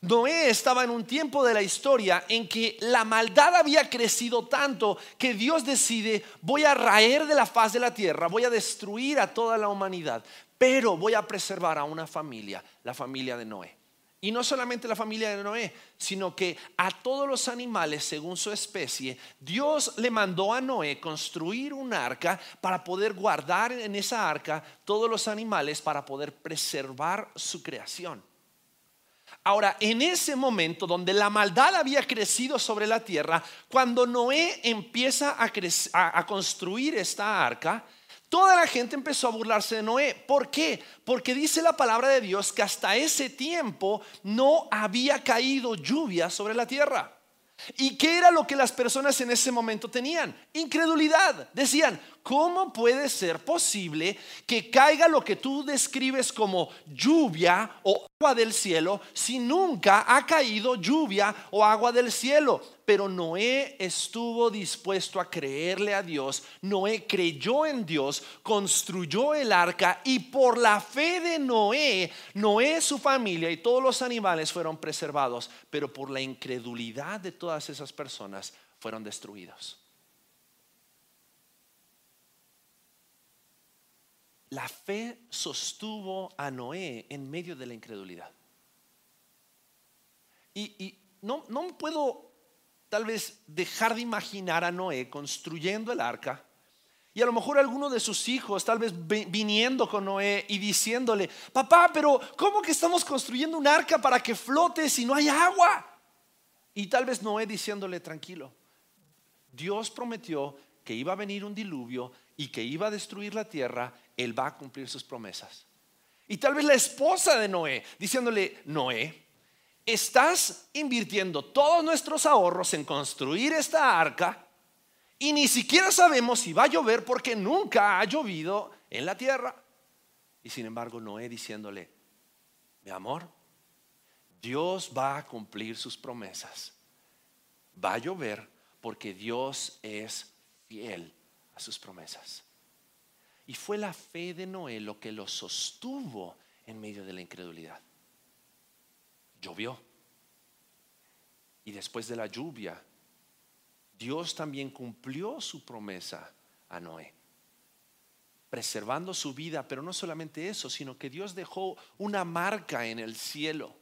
Noé estaba en un tiempo de la historia en que la maldad había crecido tanto que Dios decide, voy a raer de la faz de la tierra, voy a destruir a toda la humanidad pero voy a preservar a una familia, la familia de Noé. Y no solamente la familia de Noé, sino que a todos los animales según su especie, Dios le mandó a Noé construir un arca para poder guardar en esa arca todos los animales para poder preservar su creación. Ahora, en ese momento donde la maldad había crecido sobre la tierra, cuando Noé empieza a, construir esta arca, Toda la gente empezó a burlarse de Noé. ¿Por qué? Porque dice la palabra de Dios que hasta ese tiempo no había caído lluvia sobre la tierra. ¿Y qué era lo que las personas en ese momento tenían? Incredulidad. Decían, ¿cómo puede ser posible que caiga lo que tú describes como lluvia o agua del cielo si nunca ha caído lluvia o agua del cielo? Pero Noé estuvo dispuesto a creerle a Dios. Noé creyó en Dios, construyó el arca y por la fe de Noé, Noé, su familia y todos los animales fueron preservados. Pero por la incredulidad de todas esas personas fueron destruidos. La fe sostuvo a Noé en medio de la incredulidad. Y, no, no puedo tal vez dejar de imaginar a Noé construyendo el arca y a lo mejor alguno de sus hijos tal vez viniendo con Noé y diciéndole, papá, pero ¿cómo que estamos construyendo un arca para que flote si no hay agua? Y tal vez Noé diciéndole, tranquilo, Dios prometió que iba a venir un diluvio y que iba a destruir la tierra, Él va a cumplir sus promesas. Y tal vez la esposa de Noé, diciéndole, Noé, estás invirtiendo todos nuestros ahorros en construir esta arca y ni siquiera sabemos si va a llover porque nunca ha llovido en la tierra. Y sin embargo, Noé diciéndole, mi amor, Dios va a cumplir sus promesas. Va a llover porque Dios es fiel a sus promesas. Y fue la fe de Noé lo que lo sostuvo en medio de la incredulidad. Llovió. Y después de la lluvia, Dios también cumplió su promesa a Noé, preservando su vida, pero no solamente eso, sino que Dios dejó una marca en el cielo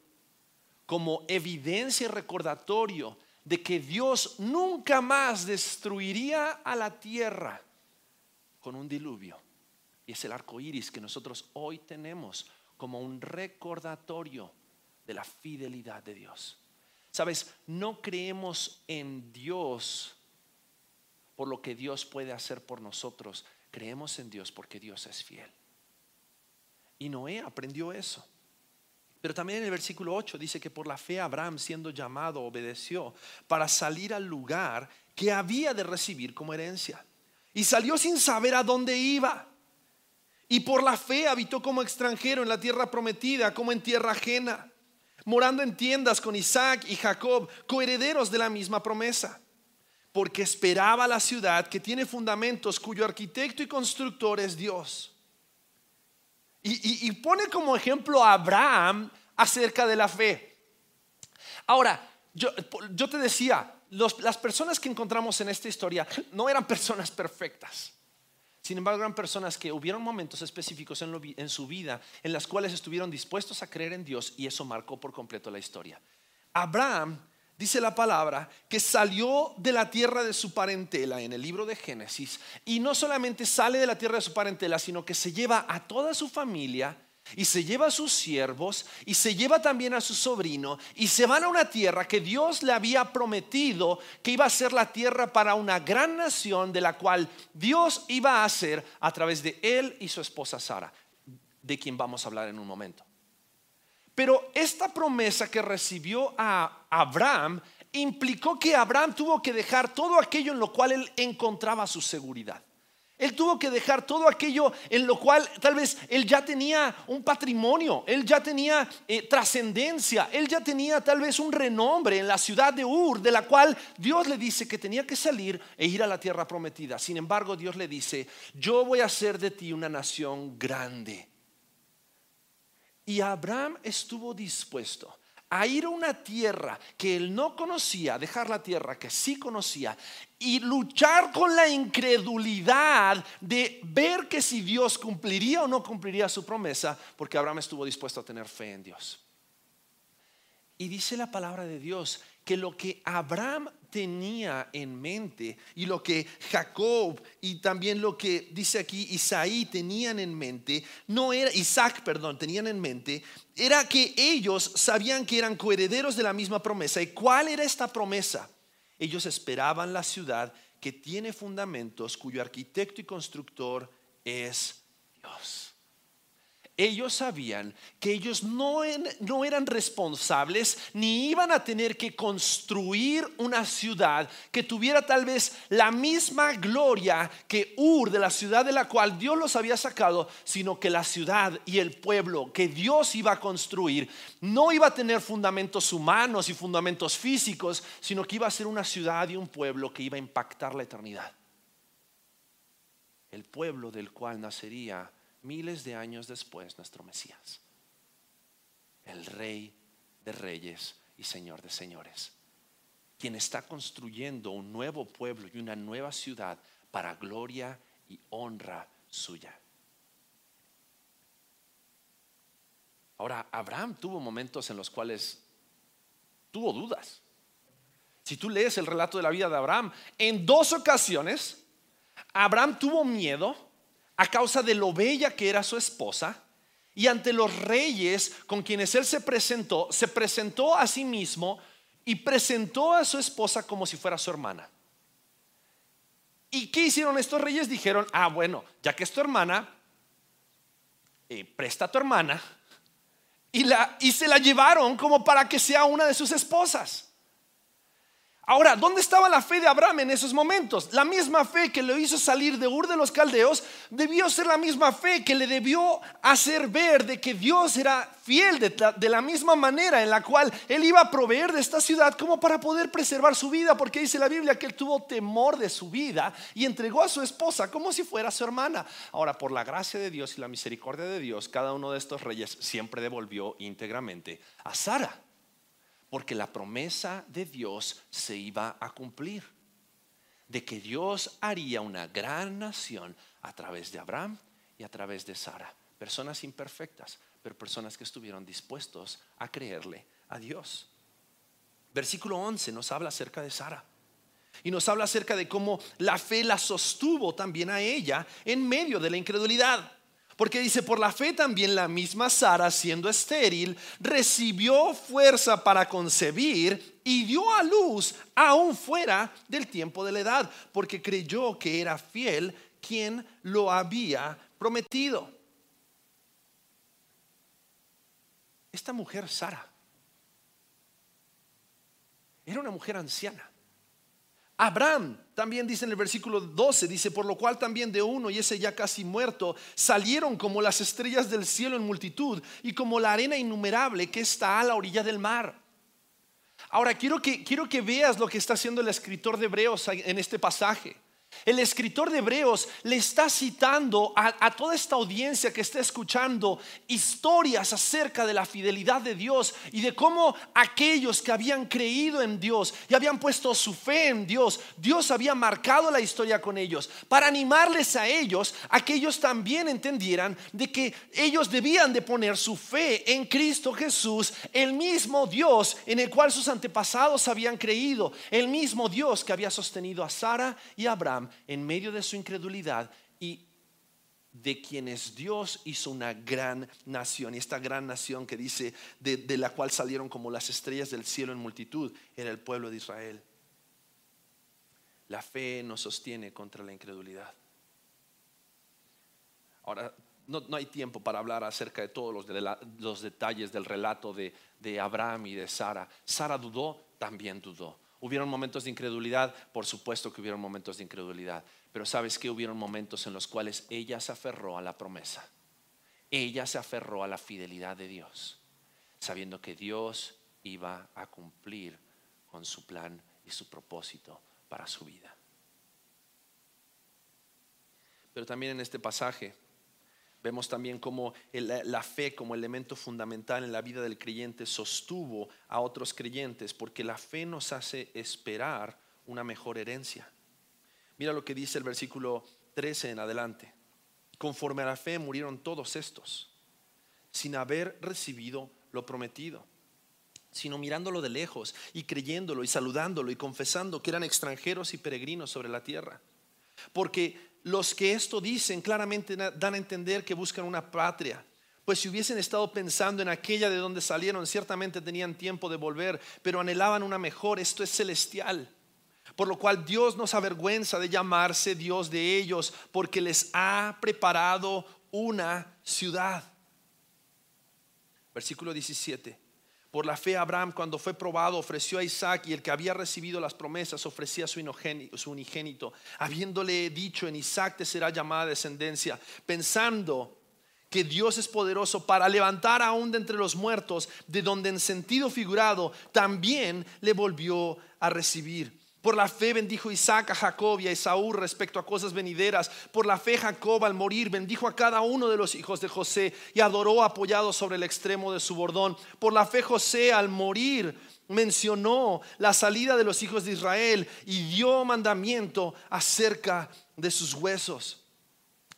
como evidencia y recordatorio de que Dios nunca más destruiría a la tierra con un diluvio. Y es el arco iris que nosotros hoy tenemos como un recordatorio de la fidelidad de Dios. Sabes, no creemos en Dios por lo que Dios puede hacer por nosotros. Creemos en Dios porque Dios es fiel. Y Noé aprendió eso. Pero también en el versículo 8 dice que por la fe Abraham siendo llamado obedeció para salir al lugar que había de recibir como herencia. Y salió sin saber a dónde iba. Y por la fe habitó como extranjero en la tierra prometida, como en tierra ajena, morando en tiendas con Isaac y Jacob, coherederos de la misma promesa. Porque esperaba la ciudad que tiene fundamentos, cuyo arquitecto y constructor es Dios. Y, pone como ejemplo a Abraham acerca de la fe. Ahora, yo, te decía, las personas que encontramos en esta historia no eran personas perfectas. Sin embargo, eran personas que hubieron momentos específicos en, su vida en las cuales estuvieron dispuestos a creer en Dios y eso marcó por completo la historia. Abraham dice la palabra, que salió de la tierra de su parentela en el libro de Génesis. Y no solamente sale de la tierra de su parentela, sino que se lleva a toda su familia y se lleva a sus siervos y se lleva también a su sobrino y se van a una tierra que Dios le había prometido que iba a ser la tierra para una gran nación de la cual Dios iba a hacer a través de él y su esposa Sara, de quien vamos a hablar en un momento. Pero esta promesa que recibió a Abraham implicó que Abraham tuvo que dejar todo aquello en lo cual él encontraba su seguridad. Él tuvo que dejar todo aquello en lo cual tal vez él ya tenía un patrimonio, él ya tenía eh, trascendencia, él ya tenía tal vez un renombre en la ciudad de Ur, de la cual Dios le dice que tenía que salir e ir a la tierra prometida. Sin embargo, Dios le dice, yo voy a hacer de ti una nación grande. Y Abraham estuvo dispuesto a ir a una tierra que él no conocía, dejar la tierra que sí conocía y luchar con la incredulidad de ver que si Dios cumpliría o no cumpliría su promesa, porque Abraham estuvo dispuesto a tener fe en Dios. Y dice la palabra de Dios que lo que Abraham tenía en mente y lo que Jacob y también lo que dice aquí Isaí tenían en mente, no era Isaac, perdón, tenían en mente, era que ellos sabían que eran coherederos de la misma promesa. ¿Y cuál era esta promesa? Ellos esperaban la ciudad que tiene fundamentos, cuyo arquitecto y constructor es Dios ellos sabían que ellos no, no, eran responsables ni iban a tener que construir una ciudad que tuviera tal vez la misma gloria que Ur, de la ciudad de la cual Dios los había sacado, sino que la ciudad y el pueblo que Dios iba a construir no iba a tener fundamentos humanos y fundamentos físicos, sino que iba a ser una ciudad y un pueblo que iba a impactar la eternidad. El pueblo del cual nacería miles de años después nuestro Mesías, el Rey de Reyes y Señor de Señores, quien está construyendo un nuevo pueblo y una nueva ciudad para gloria y honra suya. Ahora, Abraham tuvo momentos en los cuales tuvo dudas. Si tú lees el relato de la vida de Abraham, en dos ocasiones, Abraham tuvo miedo a causa de lo bella que era su esposa, y ante los reyes con quienes él se presentó, se presentó a sí mismo y presentó a su esposa como si fuera su hermana. ¿Y qué hicieron estos reyes? Dijeron, ah, bueno, ya que es tu hermana, eh, presta a tu hermana. Y, la, y se la llevaron como para que sea una de sus esposas. Ahora, ¿dónde estaba la fe de Abraham en esos momentos? La misma fe que lo hizo salir de Ur de los Caldeos debió ser la misma fe que le debió hacer ver de que Dios era fiel de, la misma manera en la cual él iba a proveer de esta ciudad como para poder preservar su vida, porque dice la Biblia que él tuvo temor de su vida y entregó a su esposa como si fuera su hermana. Ahora, por la gracia de Dios y la misericordia de Dios, cada uno de estos reyes siempre devolvió íntegramente a Sara porque la promesa de Dios se iba a cumplir, de que Dios haría una gran nación a través de Abraham y a través de Sara, personas imperfectas, pero personas que estuvieron dispuestos a creerle a Dios. Versículo 11 nos habla acerca de Sara. Y nos habla acerca de cómo la fe la sostuvo también a ella en medio de la incredulidad. Porque dice, por la fe también la misma Sara, siendo estéril, recibió fuerza para concebir y dio a luz aún fuera del tiempo de la edad, porque creyó que era fiel quien lo había prometido. Esta mujer, Sara, era una mujer anciana. Abraham también dice en el versículo 12, dice, por lo cual también de uno y ese ya casi muerto, salieron como las estrellas del cielo en multitud y como la arena innumerable que está a la orilla del mar. Ahora quiero que, quiero que veas lo que está haciendo el escritor de Hebreos en este pasaje. El escritor de Hebreos le está citando a, toda esta audiencia que está escuchando historias acerca de la fidelidad de Dios y de cómo aquellos que habían creído en Dios y habían puesto su fe en Dios, Dios había marcado la historia con ellos para animarles a ellos a que ellos también entendieran de que ellos debían de poner su fe en Cristo Jesús, el mismo Dios en el cual sus antepasados habían creído, el mismo Dios que había sostenido a Sara y a Abraham en medio de su incredulidad y de quienes Dios hizo una gran nación. Y esta gran nación que dice, de, la cual salieron como las estrellas del cielo en multitud, era el pueblo de Israel. La fe nos sostiene contra la incredulidad. Ahora, no, no hay tiempo para hablar acerca de todos los, los detalles del relato de, de Abraham y de Sara. Sara dudó, también dudó. Hubieron momentos de incredulidad, por supuesto que hubieron momentos de incredulidad, pero sabes que hubieron momentos en los cuales ella se aferró a la promesa, ella se aferró a la fidelidad de Dios, sabiendo que Dios iba a cumplir con su plan y su propósito para su vida. Pero también en este pasaje Vemos también cómo la fe como elemento fundamental en la vida del creyente sostuvo a otros creyentes, porque la fe nos hace esperar una mejor herencia. Mira lo que dice el versículo 13 en adelante. Conforme a la fe murieron todos estos, sin haber recibido lo prometido, sino mirándolo de lejos y creyéndolo y saludándolo y confesando que eran extranjeros y peregrinos sobre la tierra. Porque los que esto dicen claramente dan a entender que buscan una patria. Pues si hubiesen estado pensando en aquella de donde salieron, ciertamente tenían tiempo de volver, pero anhelaban una mejor, esto es celestial. Por lo cual Dios nos avergüenza de llamarse Dios de ellos, porque les ha preparado una ciudad. Versículo 17. Por la fe Abraham cuando fue probado ofreció a Isaac y el que había recibido las promesas ofrecía su, su unigénito, habiéndole dicho en Isaac te será llamada descendencia, pensando que Dios es poderoso para levantar aún de entre los muertos, de donde en sentido figurado también le volvió a recibir. Por la fe bendijo Isaac a Jacob y a Esaú respecto a cosas venideras. Por la fe Jacob al morir bendijo a cada uno de los hijos de José y adoró apoyado sobre el extremo de su bordón. Por la fe José al morir mencionó la salida de los hijos de Israel y dio mandamiento acerca de sus huesos.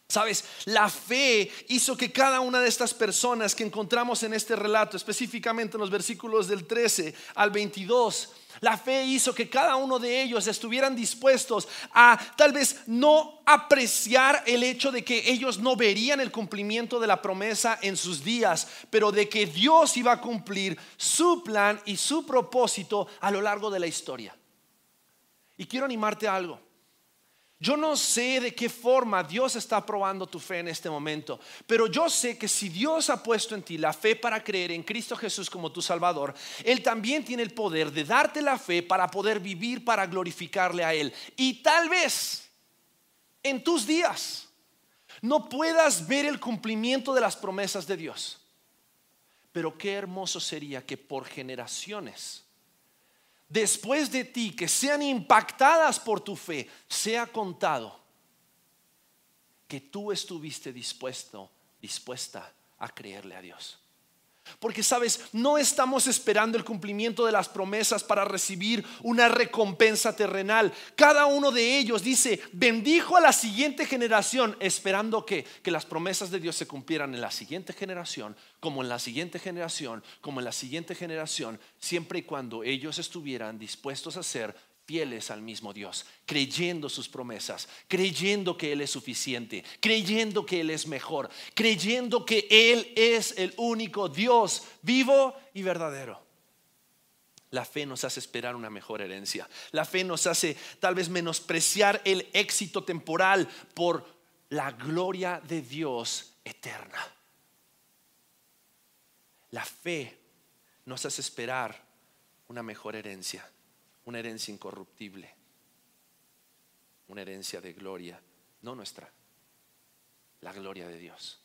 Sabes, la fe hizo que cada una de estas personas que encontramos en este relato, específicamente en los versículos del 13 al 22, la fe hizo que cada uno de ellos estuvieran dispuestos a tal vez no apreciar el hecho de que ellos no verían el cumplimiento de la promesa en sus días, pero de que Dios iba a cumplir su plan y su propósito a lo largo de la historia. Y quiero animarte a algo. Yo no sé de qué forma Dios está probando tu fe en este momento, pero yo sé que si Dios ha puesto en ti la fe para creer en Cristo Jesús como tu Salvador, Él también tiene el poder de darte la fe para poder vivir para glorificarle a Él. Y tal vez en tus días no puedas ver el cumplimiento de las promesas de Dios, pero qué hermoso sería que por generaciones después de ti que sean impactadas por tu fe, sea contado que tú estuviste dispuesto, dispuesta a creerle a Dios. Porque sabes, no estamos esperando el cumplimiento de las promesas para recibir una recompensa terrenal. Cada uno de ellos dice, bendijo a la siguiente generación, esperando que, que las promesas de Dios se cumplieran en la siguiente generación, como en la siguiente generación, como en la siguiente generación, siempre y cuando ellos estuvieran dispuestos a ser fieles al mismo Dios, creyendo sus promesas, creyendo que Él es suficiente, creyendo que Él es mejor, creyendo que Él es el único Dios vivo y verdadero. La fe nos hace esperar una mejor herencia. La fe nos hace tal vez menospreciar el éxito temporal por la gloria de Dios eterna. La fe nos hace esperar una mejor herencia una herencia incorruptible, una herencia de gloria, no nuestra, la gloria de Dios.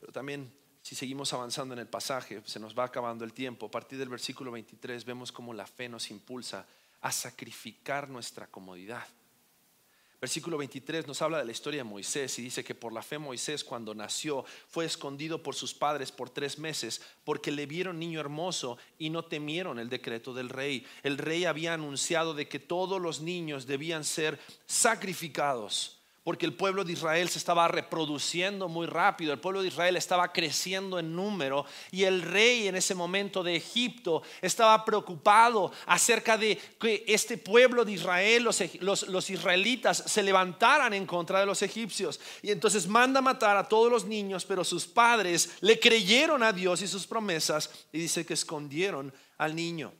Pero también, si seguimos avanzando en el pasaje, se nos va acabando el tiempo. A partir del versículo 23 vemos cómo la fe nos impulsa a sacrificar nuestra comodidad. Versículo 23 nos habla de la historia de Moisés y dice que por la fe Moisés cuando nació fue escondido por sus padres por tres meses porque le vieron niño hermoso y no temieron el decreto del rey. El rey había anunciado de que todos los niños debían ser sacrificados porque el pueblo de Israel se estaba reproduciendo muy rápido, el pueblo de Israel estaba creciendo en número y el rey en ese momento de Egipto estaba preocupado acerca de que este pueblo de Israel, los, los, israelitas, se levantaran en contra de los egipcios. Y entonces manda matar a todos los niños, pero sus padres le creyeron a Dios y sus promesas y dice que escondieron al niño.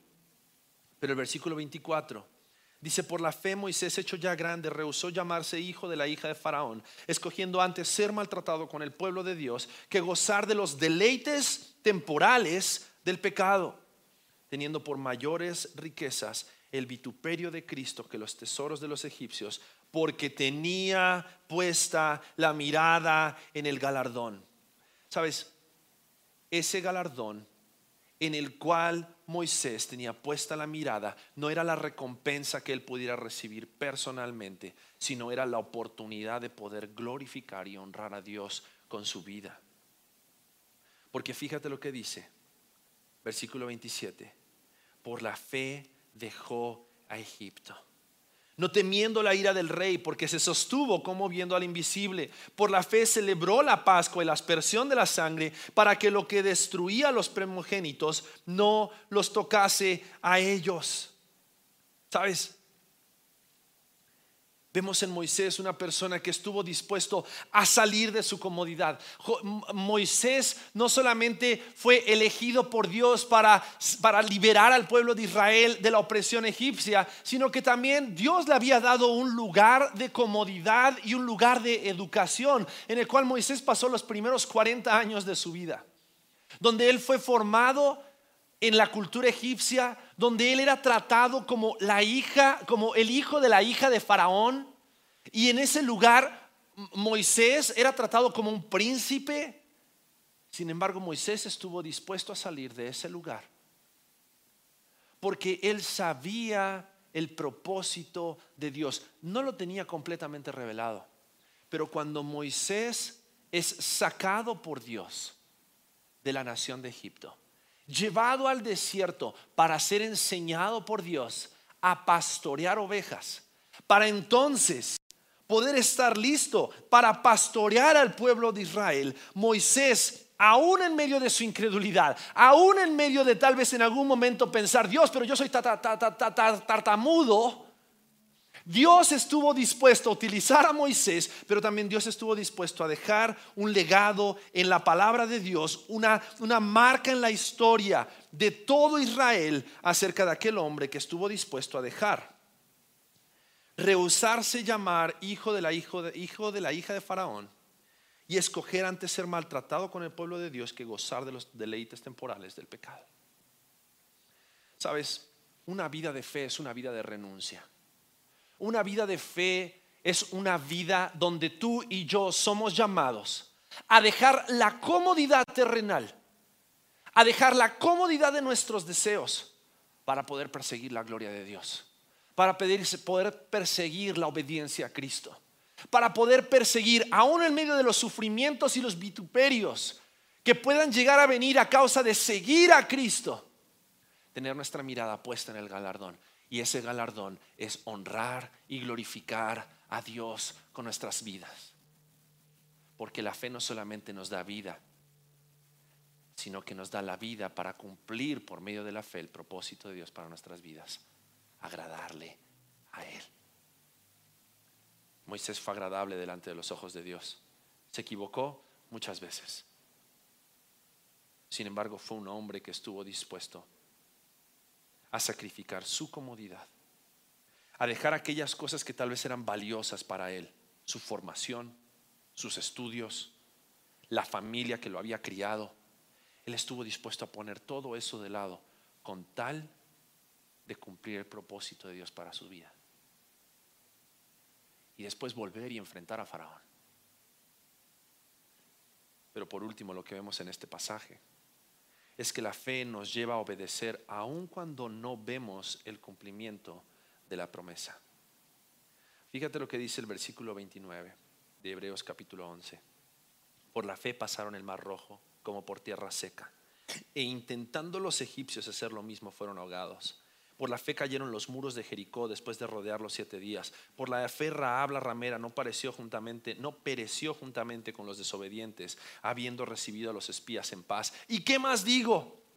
Pero el versículo 24 Dice, por la fe Moisés, hecho ya grande, rehusó llamarse hijo de la hija de Faraón, escogiendo antes ser maltratado con el pueblo de Dios que gozar de los deleites temporales del pecado, teniendo por mayores riquezas el vituperio de Cristo que los tesoros de los egipcios, porque tenía puesta la mirada en el galardón. ¿Sabes? Ese galardón en el cual Moisés tenía puesta la mirada no era la recompensa que él pudiera recibir personalmente, sino era la oportunidad de poder glorificar y honrar a Dios con su vida. Porque fíjate lo que dice, versículo 27, por la fe dejó a Egipto no temiendo la ira del rey, porque se sostuvo como viendo al invisible. Por la fe celebró la Pascua y la aspersión de la sangre, para que lo que destruía a los primogénitos no los tocase a ellos. ¿Sabes? Vemos en Moisés una persona que estuvo dispuesto a salir de su comodidad. Moisés no solamente fue elegido por Dios para, para liberar al pueblo de Israel de la opresión egipcia, sino que también Dios le había dado un lugar de comodidad y un lugar de educación en el cual Moisés pasó los primeros 40 años de su vida, donde él fue formado en la cultura egipcia, donde él era tratado como la hija, como el hijo de la hija de Faraón, y en ese lugar Moisés era tratado como un príncipe. Sin embargo, Moisés estuvo dispuesto a salir de ese lugar, porque él sabía el propósito de Dios. No lo tenía completamente revelado, pero cuando Moisés es sacado por Dios de la nación de Egipto, llevado al desierto para ser enseñado por Dios a pastorear ovejas, para entonces poder estar listo para pastorear al pueblo de Israel, Moisés aún en medio de su incredulidad, aún en medio de tal vez en algún momento pensar, Dios, pero yo soy tartamudo, Dios estuvo dispuesto a utilizar a Moisés, pero también Dios estuvo dispuesto a dejar un legado en la palabra de Dios, una, una marca en la historia de todo Israel acerca de aquel hombre que estuvo dispuesto a dejar rehusarse llamar hijo de la, hijo de, hijo de la hija de Faraón y escoger antes ser maltratado con el pueblo de Dios que gozar de los deleites temporales del pecado. Sabes, una vida de fe es una vida de renuncia. Una vida de fe es una vida donde tú y yo somos llamados a dejar la comodidad terrenal, a dejar la comodidad de nuestros deseos para poder perseguir la gloria de Dios, para poder perseguir la obediencia a Cristo para poder perseguir, aún en medio de los sufrimientos y los vituperios que puedan llegar a venir a causa de seguir a Cristo, tener nuestra mirada puesta en el galardón. Y ese galardón es honrar y glorificar a Dios con nuestras vidas. Porque la fe no solamente nos da vida, sino que nos da la vida para cumplir por medio de la fe el propósito de Dios para nuestras vidas, agradarle a Él. Moisés fue agradable delante de los ojos de Dios. Se equivocó muchas veces. Sin embargo, fue un hombre que estuvo dispuesto a sacrificar su comodidad, a dejar aquellas cosas que tal vez eran valiosas para él, su formación, sus estudios, la familia que lo había criado. Él estuvo dispuesto a poner todo eso de lado con tal de cumplir el propósito de Dios para su vida y después volver y enfrentar a Faraón. Pero por último, lo que vemos en este pasaje es que la fe nos lleva a obedecer aun cuando no vemos el cumplimiento de la promesa. Fíjate lo que dice el versículo 29 de Hebreos capítulo 11. Por la fe pasaron el mar rojo como por tierra seca, e intentando los egipcios hacer lo mismo fueron ahogados. Por la fe cayeron los muros de Jericó después de rodear los siete días. Por la fe Raab la ramera no pareció juntamente, no pereció juntamente con los desobedientes, habiendo recibido a los espías en paz. ¿Y qué más digo?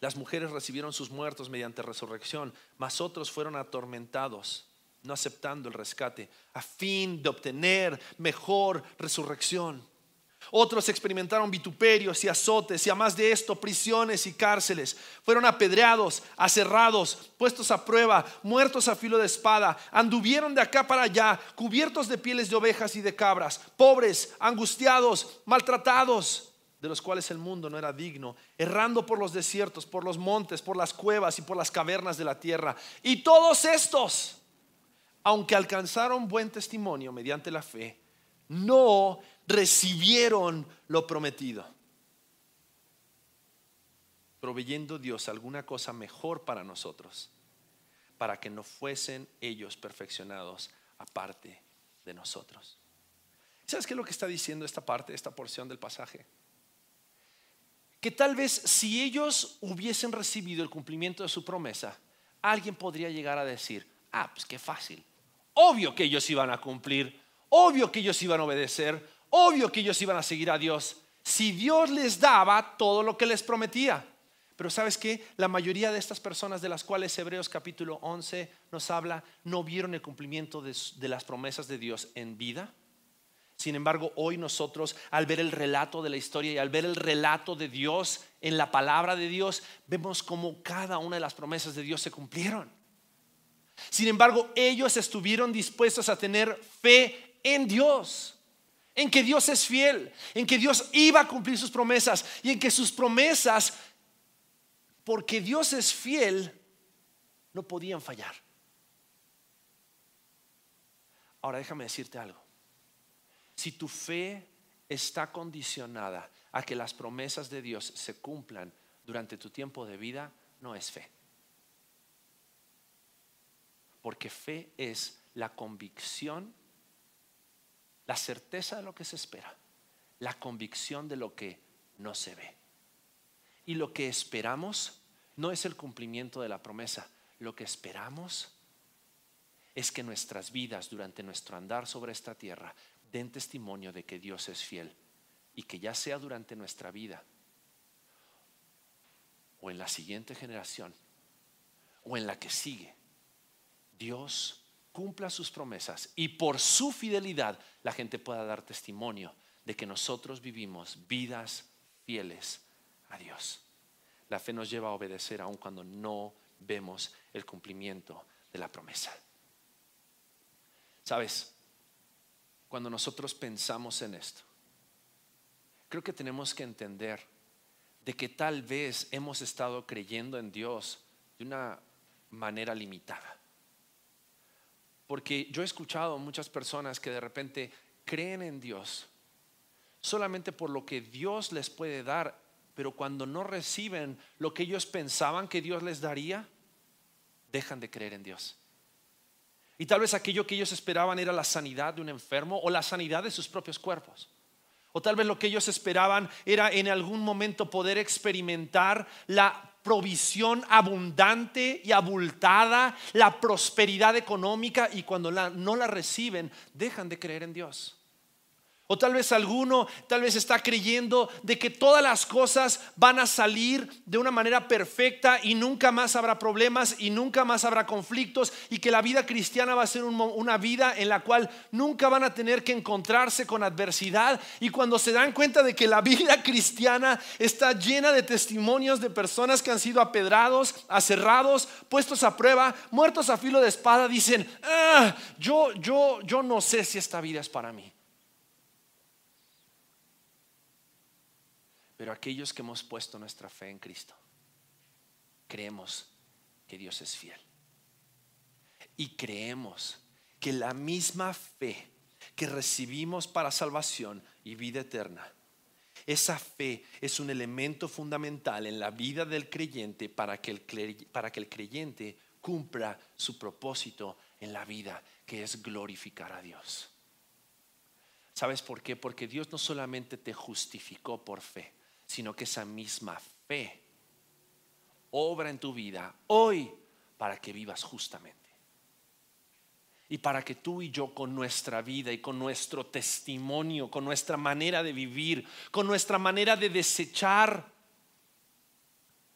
Las mujeres recibieron sus muertos mediante resurrección, mas otros fueron atormentados, no aceptando el rescate, a fin de obtener mejor resurrección. Otros experimentaron vituperios y azotes y a más de esto prisiones y cárceles. Fueron apedreados, aserrados, puestos a prueba, muertos a filo de espada. Anduvieron de acá para allá, cubiertos de pieles de ovejas y de cabras, pobres, angustiados, maltratados de los cuales el mundo no era digno, errando por los desiertos, por los montes, por las cuevas y por las cavernas de la tierra. Y todos estos, aunque alcanzaron buen testimonio mediante la fe, no recibieron lo prometido, proveyendo Dios alguna cosa mejor para nosotros, para que no fuesen ellos perfeccionados aparte de nosotros. ¿Sabes qué es lo que está diciendo esta parte, esta porción del pasaje? Que tal vez si ellos hubiesen recibido el cumplimiento de su promesa, alguien podría llegar a decir, ah, pues qué fácil. Obvio que ellos iban a cumplir, obvio que ellos iban a obedecer, obvio que ellos iban a seguir a Dios, si Dios les daba todo lo que les prometía. Pero sabes que la mayoría de estas personas de las cuales Hebreos capítulo 11 nos habla, no vieron el cumplimiento de, de las promesas de Dios en vida sin embargo, hoy nosotros, al ver el relato de la historia y al ver el relato de Dios en la palabra de Dios, vemos cómo cada una de las promesas de Dios se cumplieron. Sin embargo, ellos estuvieron dispuestos a tener fe en Dios, en que Dios es fiel, en que Dios iba a cumplir sus promesas y en que sus promesas, porque Dios es fiel, no podían fallar. Ahora déjame decirte algo. Si tu fe está condicionada a que las promesas de Dios se cumplan durante tu tiempo de vida, no es fe. Porque fe es la convicción, la certeza de lo que se espera, la convicción de lo que no se ve. Y lo que esperamos no es el cumplimiento de la promesa, lo que esperamos es que nuestras vidas durante nuestro andar sobre esta tierra den testimonio de que Dios es fiel y que ya sea durante nuestra vida o en la siguiente generación o en la que sigue, Dios cumpla sus promesas y por su fidelidad la gente pueda dar testimonio de que nosotros vivimos vidas fieles a Dios. La fe nos lleva a obedecer aun cuando no vemos el cumplimiento de la promesa. Sabes, cuando nosotros pensamos en esto, creo que tenemos que entender de que tal vez hemos estado creyendo en Dios de una manera limitada. Porque yo he escuchado muchas personas que de repente creen en Dios solamente por lo que Dios les puede dar, pero cuando no reciben lo que ellos pensaban que Dios les daría, dejan de creer en Dios. Y tal vez aquello que ellos esperaban era la sanidad de un enfermo o la sanidad de sus propios cuerpos. O tal vez lo que ellos esperaban era en algún momento poder experimentar la provisión abundante y abultada, la prosperidad económica y cuando no la reciben, dejan de creer en Dios. O tal vez alguno, tal vez está creyendo de que todas las cosas van a salir de una manera perfecta y nunca más habrá problemas y nunca más habrá conflictos y que la vida cristiana va a ser una vida en la cual nunca van a tener que encontrarse con adversidad. Y cuando se dan cuenta de que la vida [LAUGHS] cristiana está llena de testimonios de personas que han sido apedrados, aserrados, puestos a prueba, muertos a filo de espada, dicen, ah, yo, yo, yo no sé si esta vida es para mí. Pero aquellos que hemos puesto nuestra fe en Cristo, creemos que Dios es fiel. Y creemos que la misma fe que recibimos para salvación y vida eterna, esa fe es un elemento fundamental en la vida del creyente para que el, para que el creyente cumpla su propósito en la vida, que es glorificar a Dios. ¿Sabes por qué? Porque Dios no solamente te justificó por fe, sino que esa misma fe obra en tu vida hoy para que vivas justamente. Y para que tú y yo con nuestra vida y con nuestro testimonio, con nuestra manera de vivir, con nuestra manera de desechar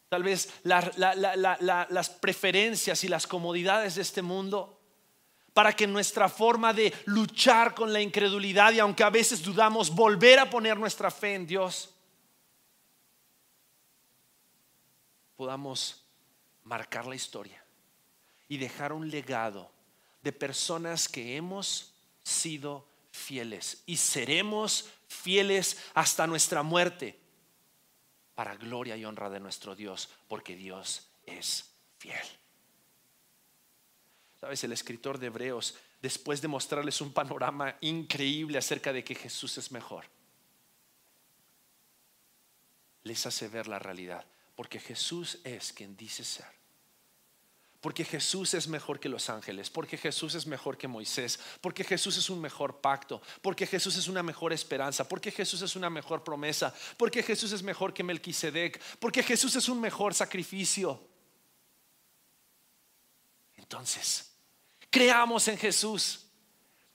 tal vez las preferencias y las comodidades de este mundo, para que nuestra forma de luchar con la incredulidad y aunque a veces dudamos, volver a poner nuestra fe en Dios, podamos marcar la historia y dejar un legado de personas que hemos sido fieles y seremos fieles hasta nuestra muerte para gloria y honra de nuestro Dios, porque Dios es fiel. Sabes, el escritor de Hebreos, después de mostrarles un panorama increíble acerca de que Jesús es mejor, les hace ver la realidad. Porque Jesús es quien dice ser. Porque Jesús es mejor que los ángeles, porque Jesús es mejor que Moisés, porque Jesús es un mejor pacto, porque Jesús es una mejor esperanza, porque Jesús es una mejor promesa, porque Jesús es mejor que Melquisedec, porque Jesús es un mejor sacrificio. Entonces, creamos en Jesús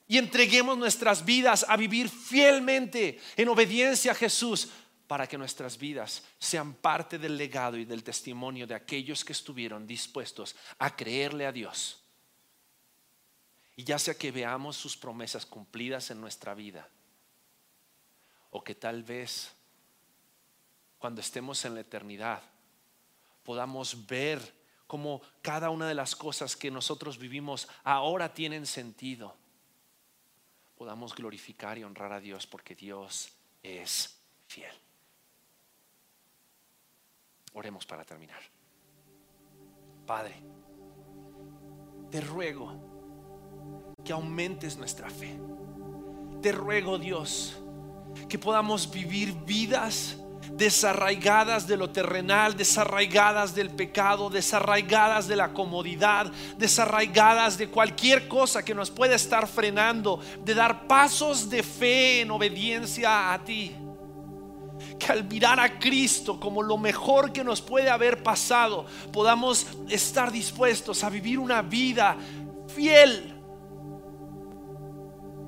y entreguemos nuestras vidas a vivir fielmente en obediencia a Jesús para que nuestras vidas sean parte del legado y del testimonio de aquellos que estuvieron dispuestos a creerle a Dios. Y ya sea que veamos sus promesas cumplidas en nuestra vida, o que tal vez cuando estemos en la eternidad podamos ver cómo cada una de las cosas que nosotros vivimos ahora tienen sentido, podamos glorificar y honrar a Dios porque Dios es fiel. Oremos para terminar. Padre, te ruego que aumentes nuestra fe. Te ruego, Dios, que podamos vivir vidas desarraigadas de lo terrenal, desarraigadas del pecado, desarraigadas de la comodidad, desarraigadas de cualquier cosa que nos pueda estar frenando, de dar pasos de fe en obediencia a ti que al mirar a Cristo como lo mejor que nos puede haber pasado, podamos estar dispuestos a vivir una vida fiel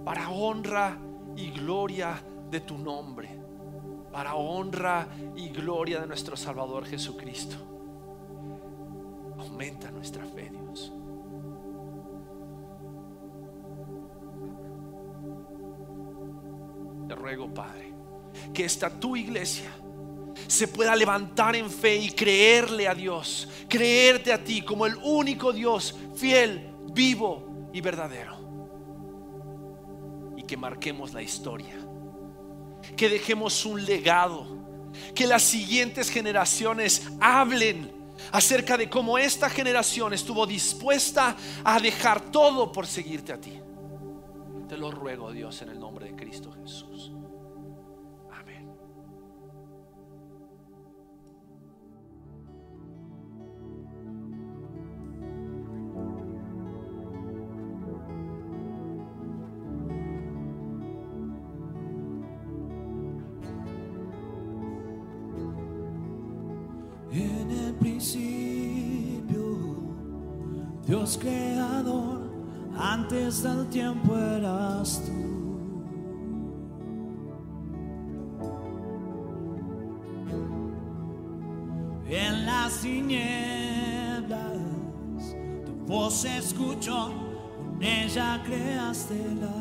para honra y gloria de tu nombre. para honra y gloria de nuestro Salvador Jesucristo. Aumenta nuestra fe, Dios. Te ruego, Padre, que esta tu iglesia se pueda levantar en fe y creerle a Dios, creerte a ti como el único Dios fiel, vivo y verdadero. Y que marquemos la historia, que dejemos un legado, que las siguientes generaciones hablen acerca de cómo esta generación estuvo dispuesta a dejar todo por seguirte a ti. Te lo ruego, Dios, en el nombre de Cristo Jesús. Creador, antes del tiempo eras tú. En las tinieblas, tu voz escuchó, con ella creaste la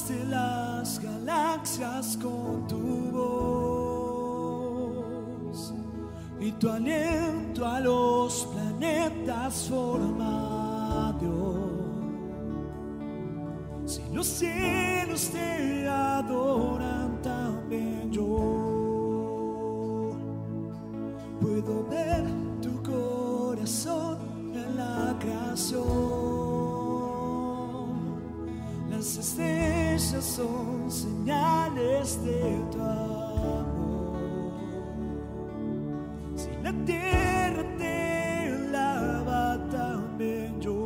Creaste las galaxias con tu voz y tu aliento a los planetas forma Dios. Si los cielos te adoran también yo puedo ver estrellas son señales de tu amor. Si la tierra te lava también yo.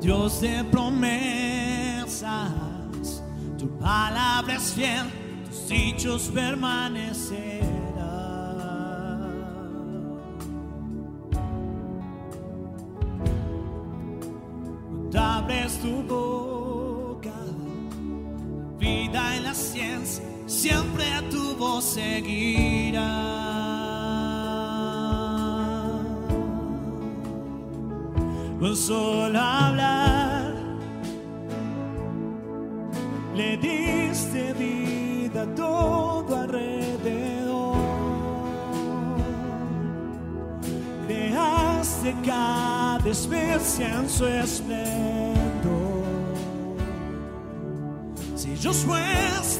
Dios de promesas, tu palabra es fiel, tus dichos permanecerán. Cuando abres tu boca, vida y la ciencia siempre a tu voz seguirán. Con solo hablar, diste vida a todo alrededor. Creaste cada especie en su esplendor. Si ellos muestran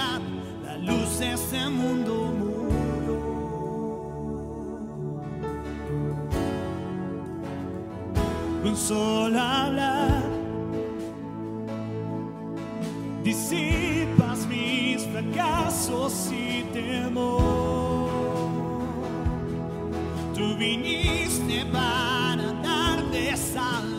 oscuridad, la luz de este mundo murió. Un solo hablar disipas mis fracasos y temor. Tú viniste para darle salvación.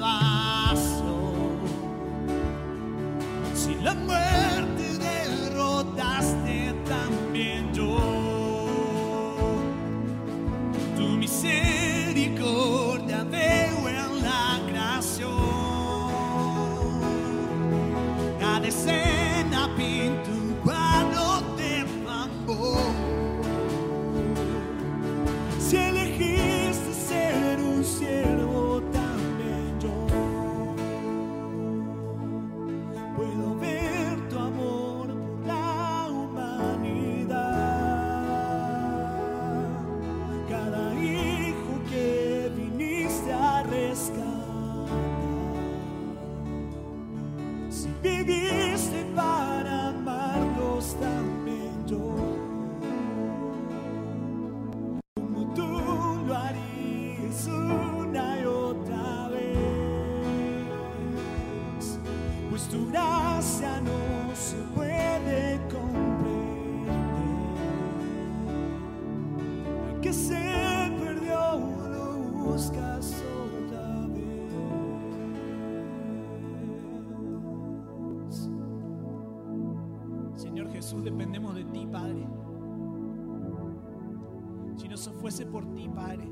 Por ti, Padre,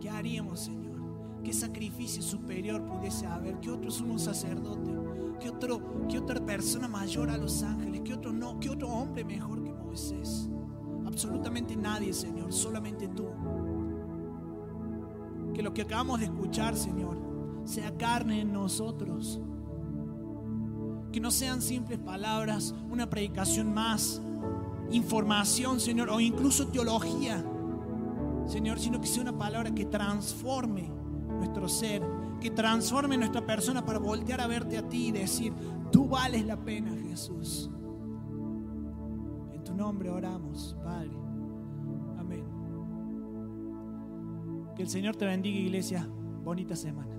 ¿qué haríamos, Señor? ¿Qué sacrificio superior pudiese haber? ¿Qué otro sumo sacerdote? ¿Qué, otro, ¿Qué otra persona mayor a los ángeles? ¿Qué otro, no, ¿Qué otro hombre mejor que Moisés? Absolutamente nadie, Señor, solamente tú. Que lo que acabamos de escuchar, Señor, sea carne en nosotros. Que no sean simples palabras, una predicación más, información, Señor, o incluso teología. Señor, sino que sea una palabra que transforme nuestro ser, que transforme nuestra persona para voltear a verte a ti y decir, tú vales la pena, Jesús. En tu nombre oramos, Padre. Amén. Que el Señor te bendiga, iglesia. Bonita semana.